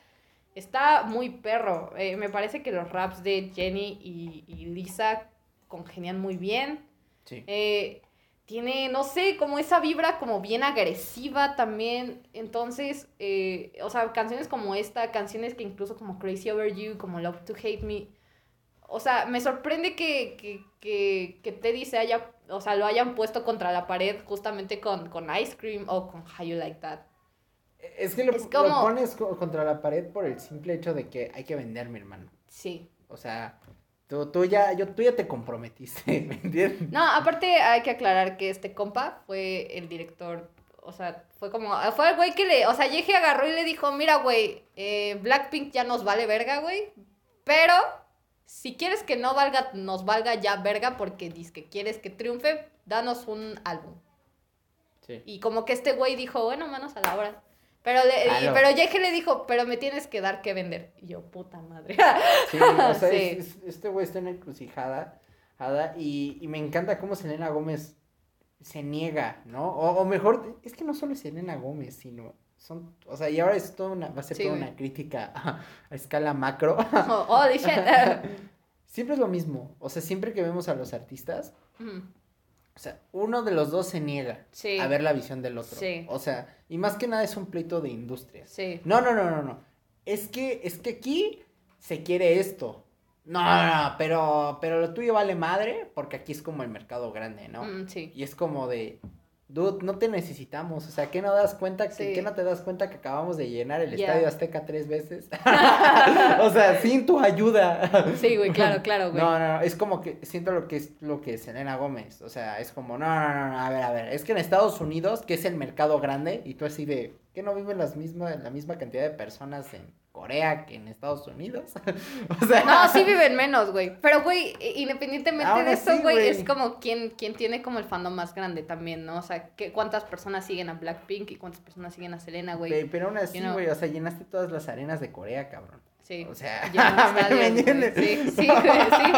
está muy perro. Eh, me parece que los raps de Jenny y, y Lisa congenian muy bien. Sí. Eh, tiene, no sé, como esa vibra como bien agresiva también. Entonces, eh, o sea, canciones como esta, canciones que incluso como Crazy Over You, como Love to Hate Me. O sea, me sorprende que, que, que, que Teddy se haya, o sea, lo hayan puesto contra la pared justamente con, con Ice Cream o con How You Like That. Es que lo, Es lo como- pones co- contra la pared por el simple hecho de que hay que vender, mi hermano. Sí. O sea, tú, tú ya, yo, tú ya te comprometiste, ¿me entiendes? No, aparte hay que aclarar que este compa fue el director, o sea, fue como, fue el güey que le, o sea, Yeji agarró y le dijo, mira, güey, eh, Blackpink ya nos vale verga, güey, pero si quieres que no valga, nos valga ya verga porque dices que quieres que triunfe, danos un álbum. Sí. Y como que este güey dijo, bueno, manos a la obra. Pero, le, Claro. pero Yeji le dijo, pero me tienes que dar que vender. Y yo, puta madre. Sí, o sea, Sí. es- es- este güey está en la encrucijada jada, y, y me encanta cómo Selena Gómez se niega, ¿no? O, o mejor, es que no solo es Selena Gómez, sino son, o sea, y ahora es toda una, va a ser Sí, toda güey. una crítica a, a escala macro. Oh, shit. siempre es lo mismo, o sea, siempre que vemos a los artistas, Mm, o sea, uno de los dos se niega Sí. a ver la visión del otro. Sí. O sea, y más que nada es un pleito de industrias. sí. No, no, no, no, no. Es que, es que aquí se quiere esto. No, no, no, pero, pero lo tuyo vale madre porque aquí es como el mercado grande, ¿no? Mm, sí. Y es como de, dude, no te necesitamos. O sea, ¿qué no das cuenta que, Sí. ¿qué no te das cuenta que acabamos de llenar el. Estadio Azteca tres veces? o sea, sin tu ayuda. Sí, güey, claro, claro, güey. No, no, no, es como que siento lo que es lo que es Selena Gómez. O sea, es como, no, no, no, no, a ver, a ver. Es que en Estados Unidos, que es el mercado grande, y tú así de, ¿Qué no viven las misma, la misma cantidad de personas en Corea que en Estados Unidos? o sea... No, sí viven menos, güey. Pero, güey, independientemente de eso, güey, es como quien, quien tiene como el fandom más grande también, ¿no? O sea, que, cuántas personas siguen a Blackpink y cuántas personas siguen a Selena, güey. Pero aún así, You know. güey, o sea, llenaste todas las arenas de Corea, cabrón. Sí. O sea, ¿me entiendes? Sí, sí, güey, sí.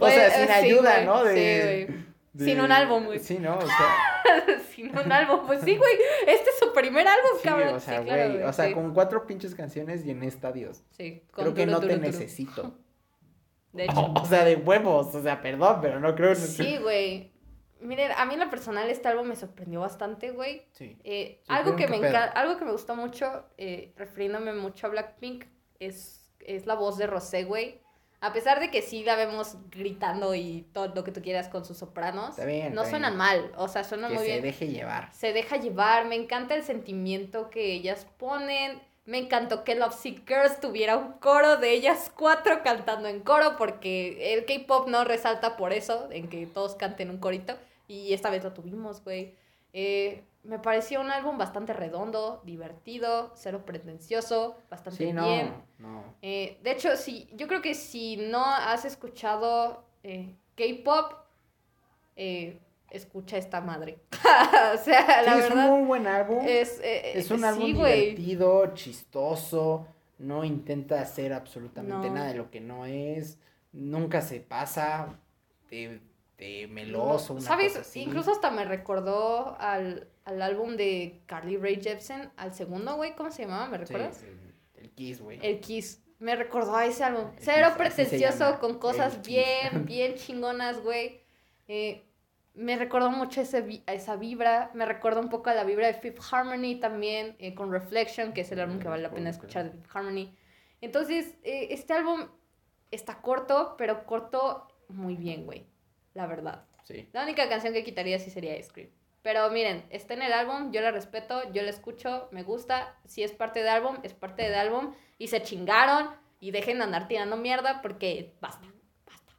O sea, sin ayuda, ¿no? De- Sí, güey. De- Sin un álbum, güey. Sí, ¿no? O sea, Sin un álbum. Pues sí, güey. Este es su primer álbum, sí, cabrón. o sea, sí, claro, güey, o sea, sí. con cuatro pinches canciones y en estadios. Sí, con Creo que no te necesito. De hecho. O sea, de huevos, o sea, perdón, pero no creo Sí, güey. Miren, a mí en lo personal este álbum me sorprendió bastante, güey. Sí. Eh, algo, que ¿qué me algo que me gustó mucho, eh, refiriéndome mucho a Blackpink, es, es la voz de Rosé, güey. A pesar de que sí la vemos gritando y todo lo que tú quieras con sus sopranos, Está bien, no suenan bien. mal, o sea, suenan Que muy se bien. deje llevar. Se deja llevar, me encanta el sentimiento que ellas ponen. Me encantó que Love Sick Girls tuviera un coro de ellas cuatro cantando en coro, porque el K-pop no resalta por eso, en que todos canten un corito. Y esta vez lo tuvimos, güey. Eh, me pareció un álbum bastante redondo, divertido, cero pretencioso, bastante Sí, no, bien. no. Eh, de hecho, si, yo creo que si no has escuchado eh, K-pop, eh, escucha esta madre. o sea, la Sí, es verdad. un muy buen álbum. Es, Es un sí, álbum divertido, chistoso, no intenta hacer absolutamente No. nada de lo que no es, nunca se pasa de, de meloso, una ¿Sabes? cosa así. Incluso hasta me recordó al, al álbum de Carly Rae Jepsen, al segundo, güey, ¿cómo se llamaba? ¿Me Sí, recuerdas? el, el Kiss, güey. El Kiss. Me recordó a ese álbum. El Cero Kiss, pretencioso, con cosas bien, bien chingonas, güey. Eh, me recordó mucho ese a esa vibra. Me recordó un poco a la vibra de Fifth Harmony también, eh, con Reflection, que es el álbum que vale la pena escuchar de Fifth Harmony. Entonces, eh, este álbum está corto, pero corto muy bien, güey. La verdad. Sí. La única canción que quitaría sí sería Ice Cream. Pero miren, está en el álbum, yo la respeto, yo la escucho, me gusta. Si es parte del álbum, es parte del álbum. Y se chingaron y dejen de andar tirando mierda porque basta, basta.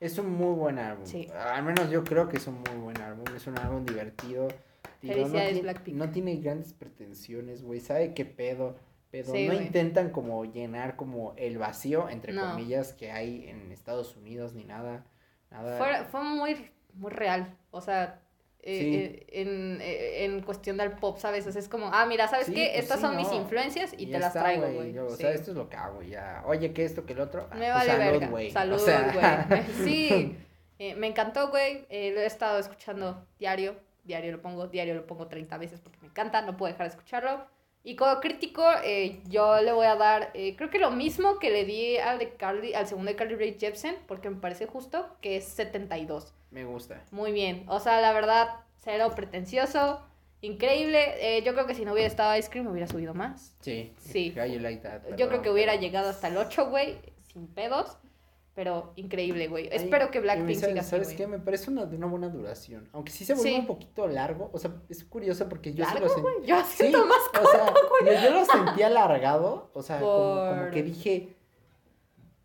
Es un muy buen álbum. Sí. Al menos yo creo que es un muy buen álbum. Es un álbum divertido. Digo, no, tiene, Blackpink. no tiene grandes pretensiones, güey. Sabe qué pedo. Pero Sí, no intentan como llenar como el vacío, entre No. comillas, que hay en Estados Unidos ni nada. Nada. Fue, fue muy, muy real. O sea, eh, Sí. eh, en, eh, en cuestión del pop, ¿sabes? O sea, es como, ah, mira, ¿sabes Sí, qué? pues Estas sí, son mis influencias y, te las está, traigo, güey. O Sí. sea, esto es lo que hago ya. Oye, que esto, que el otro. Me pues vale salud, verga. güey. O Salud, sea, güey. Sí. Eh, me encantó, güey. Eh, lo he estado escuchando diario. Diario lo pongo. Diario lo pongo 30 veces porque me encanta. No puedo dejar de escucharlo. Y como crítico, eh, yo le voy a dar, eh, creo que lo mismo que le di al, de Carly, al segundo de Carly Rae Jepsen, porque me parece justo, que es 72. Me gusta. Muy bien. O sea, la verdad, cero pretencioso. Increíble. Eh, yo creo que si no hubiera estado Ice Cream, hubiera subido más. Sí. Sí. Like that, Yo creo que hubiera llegado hasta el 8, güey, sin pedos. Pero increíble, güey. Espero que Blackpink ¿sabes, siga así, ¿Sabes güey. qué? Me parece una, de una buena duración. Aunque sí se vuelve Sí. un poquito largo. O sea, es curioso porque yo ¿Largo, lo sentí. güey? Yo Sí, siento más o sea, yo, lo sentí alargado. O sea, como, como que dije.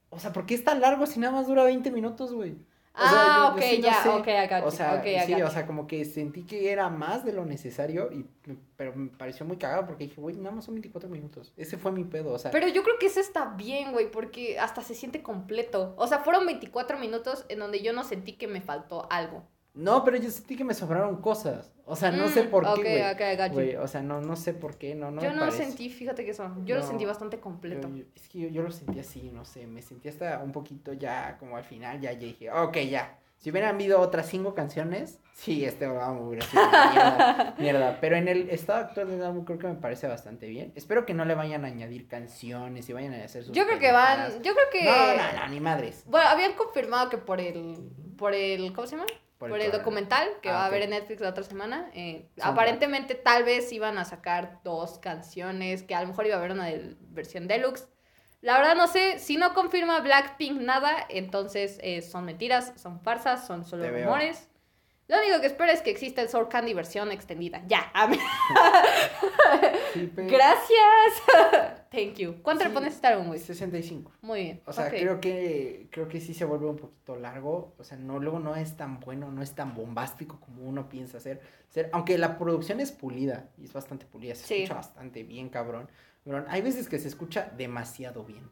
O sea, ¿por qué es tan largo si nada más dura 20 minutos, güey? O sea, Ah, yo ok, sí no ya, sé. ok, I got O sea, ok, I sí, o sea, como que sentí que era más de lo necesario, y, pero me pareció muy cagado porque dije, güey, nada más son 24 minutos. Ese fue mi pedo, o sea. Pero yo creo que eso está bien, güey, porque hasta se siente completo. O sea, fueron 24 minutos en donde yo no sentí que me faltó algo. No, pero yo sentí que me sobraron cosas. O sea, no sé Mm, por qué, güey. ok, I got you. Güey, o sea, no, no sé por qué, no, no yo me no parece. sentí, fíjate que eso, yo lo sentí bastante completo. Yo- yo- es que yo, yo lo sentí así, no sé, me sentí hasta un poquito ya, como al final, ya, ya dije, ok, ya. Si hubieran habido otras cinco canciones, sí, este álbum hubiera sido mierda, mierda. Pero en el estado actual del álbum creo que me parece bastante bien. Espero que no le vayan a añadir canciones y vayan a hacer sus Yo creo que van, yo creo que... No, no, no, ni madres. Bueno, habían confirmado que por el, por el, ¿cómo se llama? Por, el, documental que Ah, va a haber en Netflix la otra semana. eh, aparentemente tal vez iban a sacar dos canciones, que a lo mejor iba a haber una de versión deluxe. La verdad no sé, si no confirma Blackpink nada, entonces eh, son mentiras, son farsas, son solo rumores. Lo único que espero es que exista el Soul Candy versión extendida. Ya. Sí, pe- Gracias. Thank you. ¿Cuánto le Sí. pones a este álbum, güey? 65. Muy bien. O sea, creo que creo que sí se vuelve un poquito largo, o sea, no luego no es tan bueno, no es tan bombástico como uno piensa ser, ser aunque la producción es pulida y es bastante pulida, se Sí. escucha bastante bien, cabrón. Pero hay veces que se escucha demasiado bien.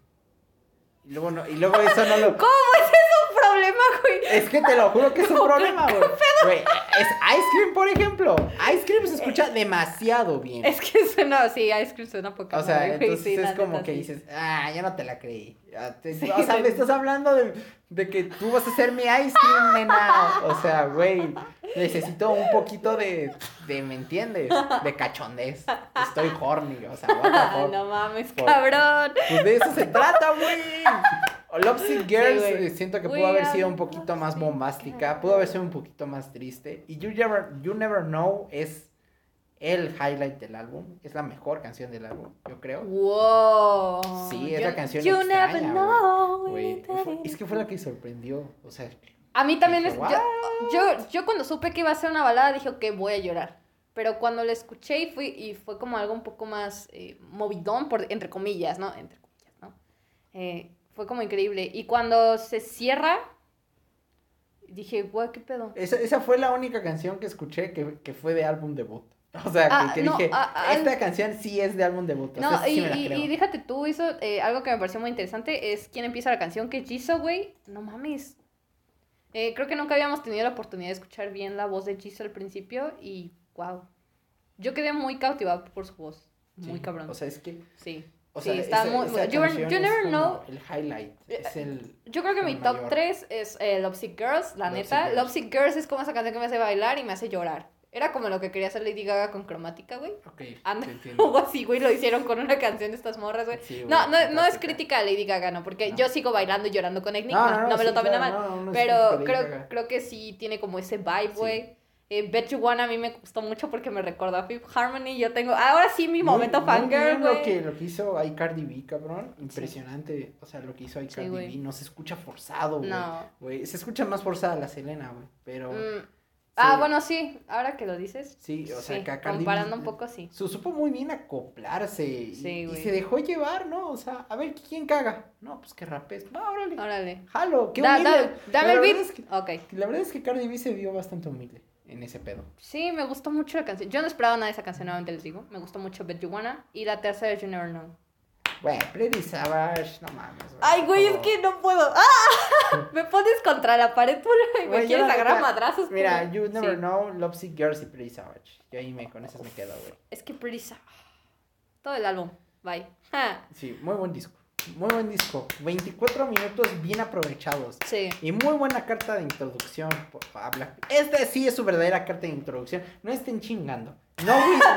Y luego no y luego eso no lo ¿Cómo es eso un problema, güey? Es que te lo juro que es un problema, güey. Es Ice Cream, por ejemplo. Ice Cream se escucha demasiado bien. Es que suena, sí, Ice Cream suena poca O sea, madre, entonces sí, es como que dices, ah, ya no te la creí. Ya te- Sí, o sea, me estás hablando de, de que tú vas a ser mi ice cream, nena. O sea, güey, necesito un poquito de, de, ¿me entiendes? De cachondez. Estoy horny, o sea, what the Ah, fuck. no mames, Por- cabrón. Pues de eso se trata, güey. Lovesick Girls, güey. eh, siento que We pudo haber sido un poquito más bombástica, pudo haber sido un poquito más triste. Y You Never, you Never Know es el highlight del álbum, es la mejor canción del álbum, yo creo. Wow. Sí, es la canción You extraña, never know. Fue- it es que fue la que sorprendió, o sea, A mí también Dije, es. Yo, yo, yo cuando supe que iba a ser una balada dije, ok, voy a llorar. Pero cuando la escuché y, fui, y fue como algo un poco más eh, movidón, por, entre comillas, ¿no? Entre comillas, ¿no? Eh, fue como increíble. Y cuando se cierra, dije, guau, ¿qué pedo? esa, esa fue la única canción que escuché que, que fue de álbum debut. O sea, que, Ah, que no, dije, ah, ah, esta canción sí es de álbum debut. O No, sea, sí y, me la y, creo. y déjate tú, hizo eh, algo que me pareció muy interesante, es quién empieza la canción, que Jisoo, güey, no mames. Eh, creo que nunca habíamos tenido la oportunidad de escuchar bien la voz de Jisoo al principio y wow. Yo quedé muy cautivada por su voz, muy cabrón. O sea, es que sí. O Sí, sea, está esa- muy- esa you never know. El highlight. Es el. Yo creo que mi top mayor. 3 es eh, Lovesick Girls, la Lovesick neta. Lovesick Girls es como esa canción que me hace bailar y me hace llorar. Era como lo que quería hacer Lady Gaga con cromática, güey. Ok, Anda, entiendo. Algo así, güey, lo hicieron con una canción de estas morras, güey. Sí, No, no, no es crítica a Lady Gaga, no, porque No. yo sigo bailando y llorando con Enigma, no, me lo tomen a claro, mal. no es pero creo, creo que sí tiene como ese vibe, güey. Eh, Bet You Wanna a mí me gustó mucho porque me recordó a Fifth Harmony. Yo tengo, ahora sí mi momento fangirl, bien Lo güey. que, lo que hizo ahí Cardi B, cabrón. Impresionante. O sea, lo que hizo ahí Cardi. B. No se escucha forzado, güey. No. Se escucha más forzada la Selena, güey. Pero. Mm, Ah, bueno, sí, ahora que lo dices. Sí, o sea, sí, que a Cardi B comparando un poco, sí. Su, supo muy bien acoplarse. y- Sí, y, se dejó llevar, ¿no? O sea, a ver, ¿quién caga? No, pues que rapes. Va, órale. Órale. Jalo, qué Da- humilde. da- dame La el beat. es que- Ok. La verdad es que Cardi B se vio bastante humilde en ese pedo. Sí, me gustó mucho la canción. Yo no esperaba nada de esa canción, nuevamente les digo. Me gustó mucho Bet You Wanna. Y la tercera es You Never Know. Güey, Pretty Savage, no mames. güey, Ay, güey, es que no puedo. ¡Ah! Me pones contra la pared y me quieres agarrar madrazos. Mira, You Never Sí. Know, Lovesick Girls y Pretty Savage. Yo ahí me, con esas me quedo, güey. Es que Pretty Sa- Todo el álbum. Bye. Ja. Sí, muy buen disco. Muy buen disco. 24 minutos bien aprovechados. Sí. Y muy buena carta de introducción por a Blackpink. Esta sí es su verdadera carta de introducción. No estén chingando. No,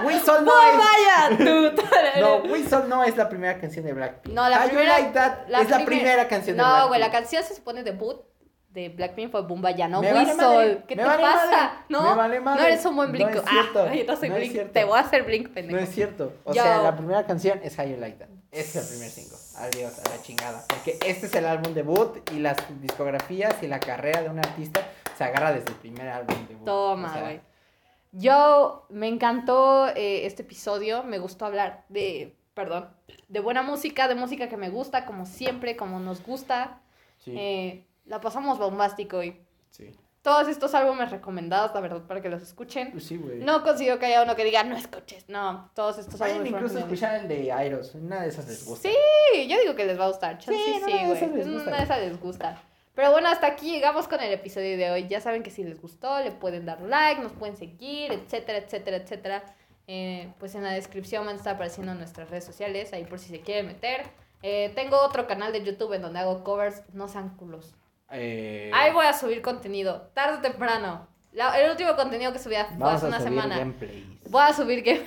Whistle no ¡No es. vaya! Tú, No, Whistle no es la primera canción de Blackpink. No, la How You primera- Like That la es la primer- primera canción de No, Blackpink. güey, la canción se supone debut de Blackpink fue Boomba ya, no vale madre, ¿Qué te vale pasa? madre, no, me vale madre. no eres un buen No Blink. es cierto, Ah, yo no soy no es Blink. cierto. Te voy a hacer Blink, pendejo. No es cierto. O Yo- sea, la primera canción es How You Like That. Ese es el primer single. Adiós, a la chingada. Porque este es el álbum debut y las discografías y la carrera de un artista se agarra desde el primer álbum debut. Toma, O sea, güey. Yo me encantó eh, este episodio, me gustó hablar de, perdón, de buena música, de música que me gusta, como siempre, como nos gusta. Sí, Eh, la pasamos bombástico y sí. Todos estos álbumes recomendados, la verdad, para que los escuchen. Pues sí, güey. No consigo que haya uno que diga, no escuches, no, todos estos Vayan álbumes incluso escuchar el de Airos. Una de esas les gusta. Sí, yo digo que les va a gustar. Chance Sí, Sí, no, sí, una güey. de esas les gusta. Pero bueno, hasta aquí llegamos con el episodio de hoy. Ya saben que si les gustó, le pueden dar like, nos pueden seguir, etcétera, etcétera, etcétera. Eh, pues en la descripción van a estar apareciendo nuestras redes sociales, ahí por si se quieren meter. Eh, tengo otro canal de YouTube en donde hago covers, no sean culos. Eh, Ahí voy a subir contenido, tarde o temprano. La- el último contenido que subí fue hace a una subir semana. gameplays. Voy a subir que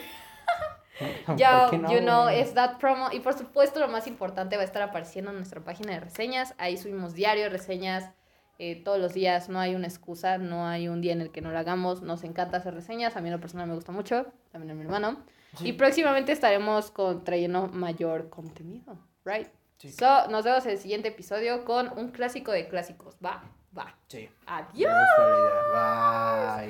¿Por ya, qué no, you know, es that promo. Y por supuesto, lo más importante va a estar apareciendo en nuestra página de reseñas. Ahí subimos diario reseñas eh, todos los días. No hay una excusa, no hay un día en el que no lo hagamos. Nos encanta hacer reseñas. A mí en lo personal me gusta mucho. También a mi hermano. Sí. Y próximamente estaremos con, trayendo mayor contenido. Right? Sí. So, nos vemos en el siguiente episodio con un clásico de clásicos. Va. Sí. Adiós. Bye.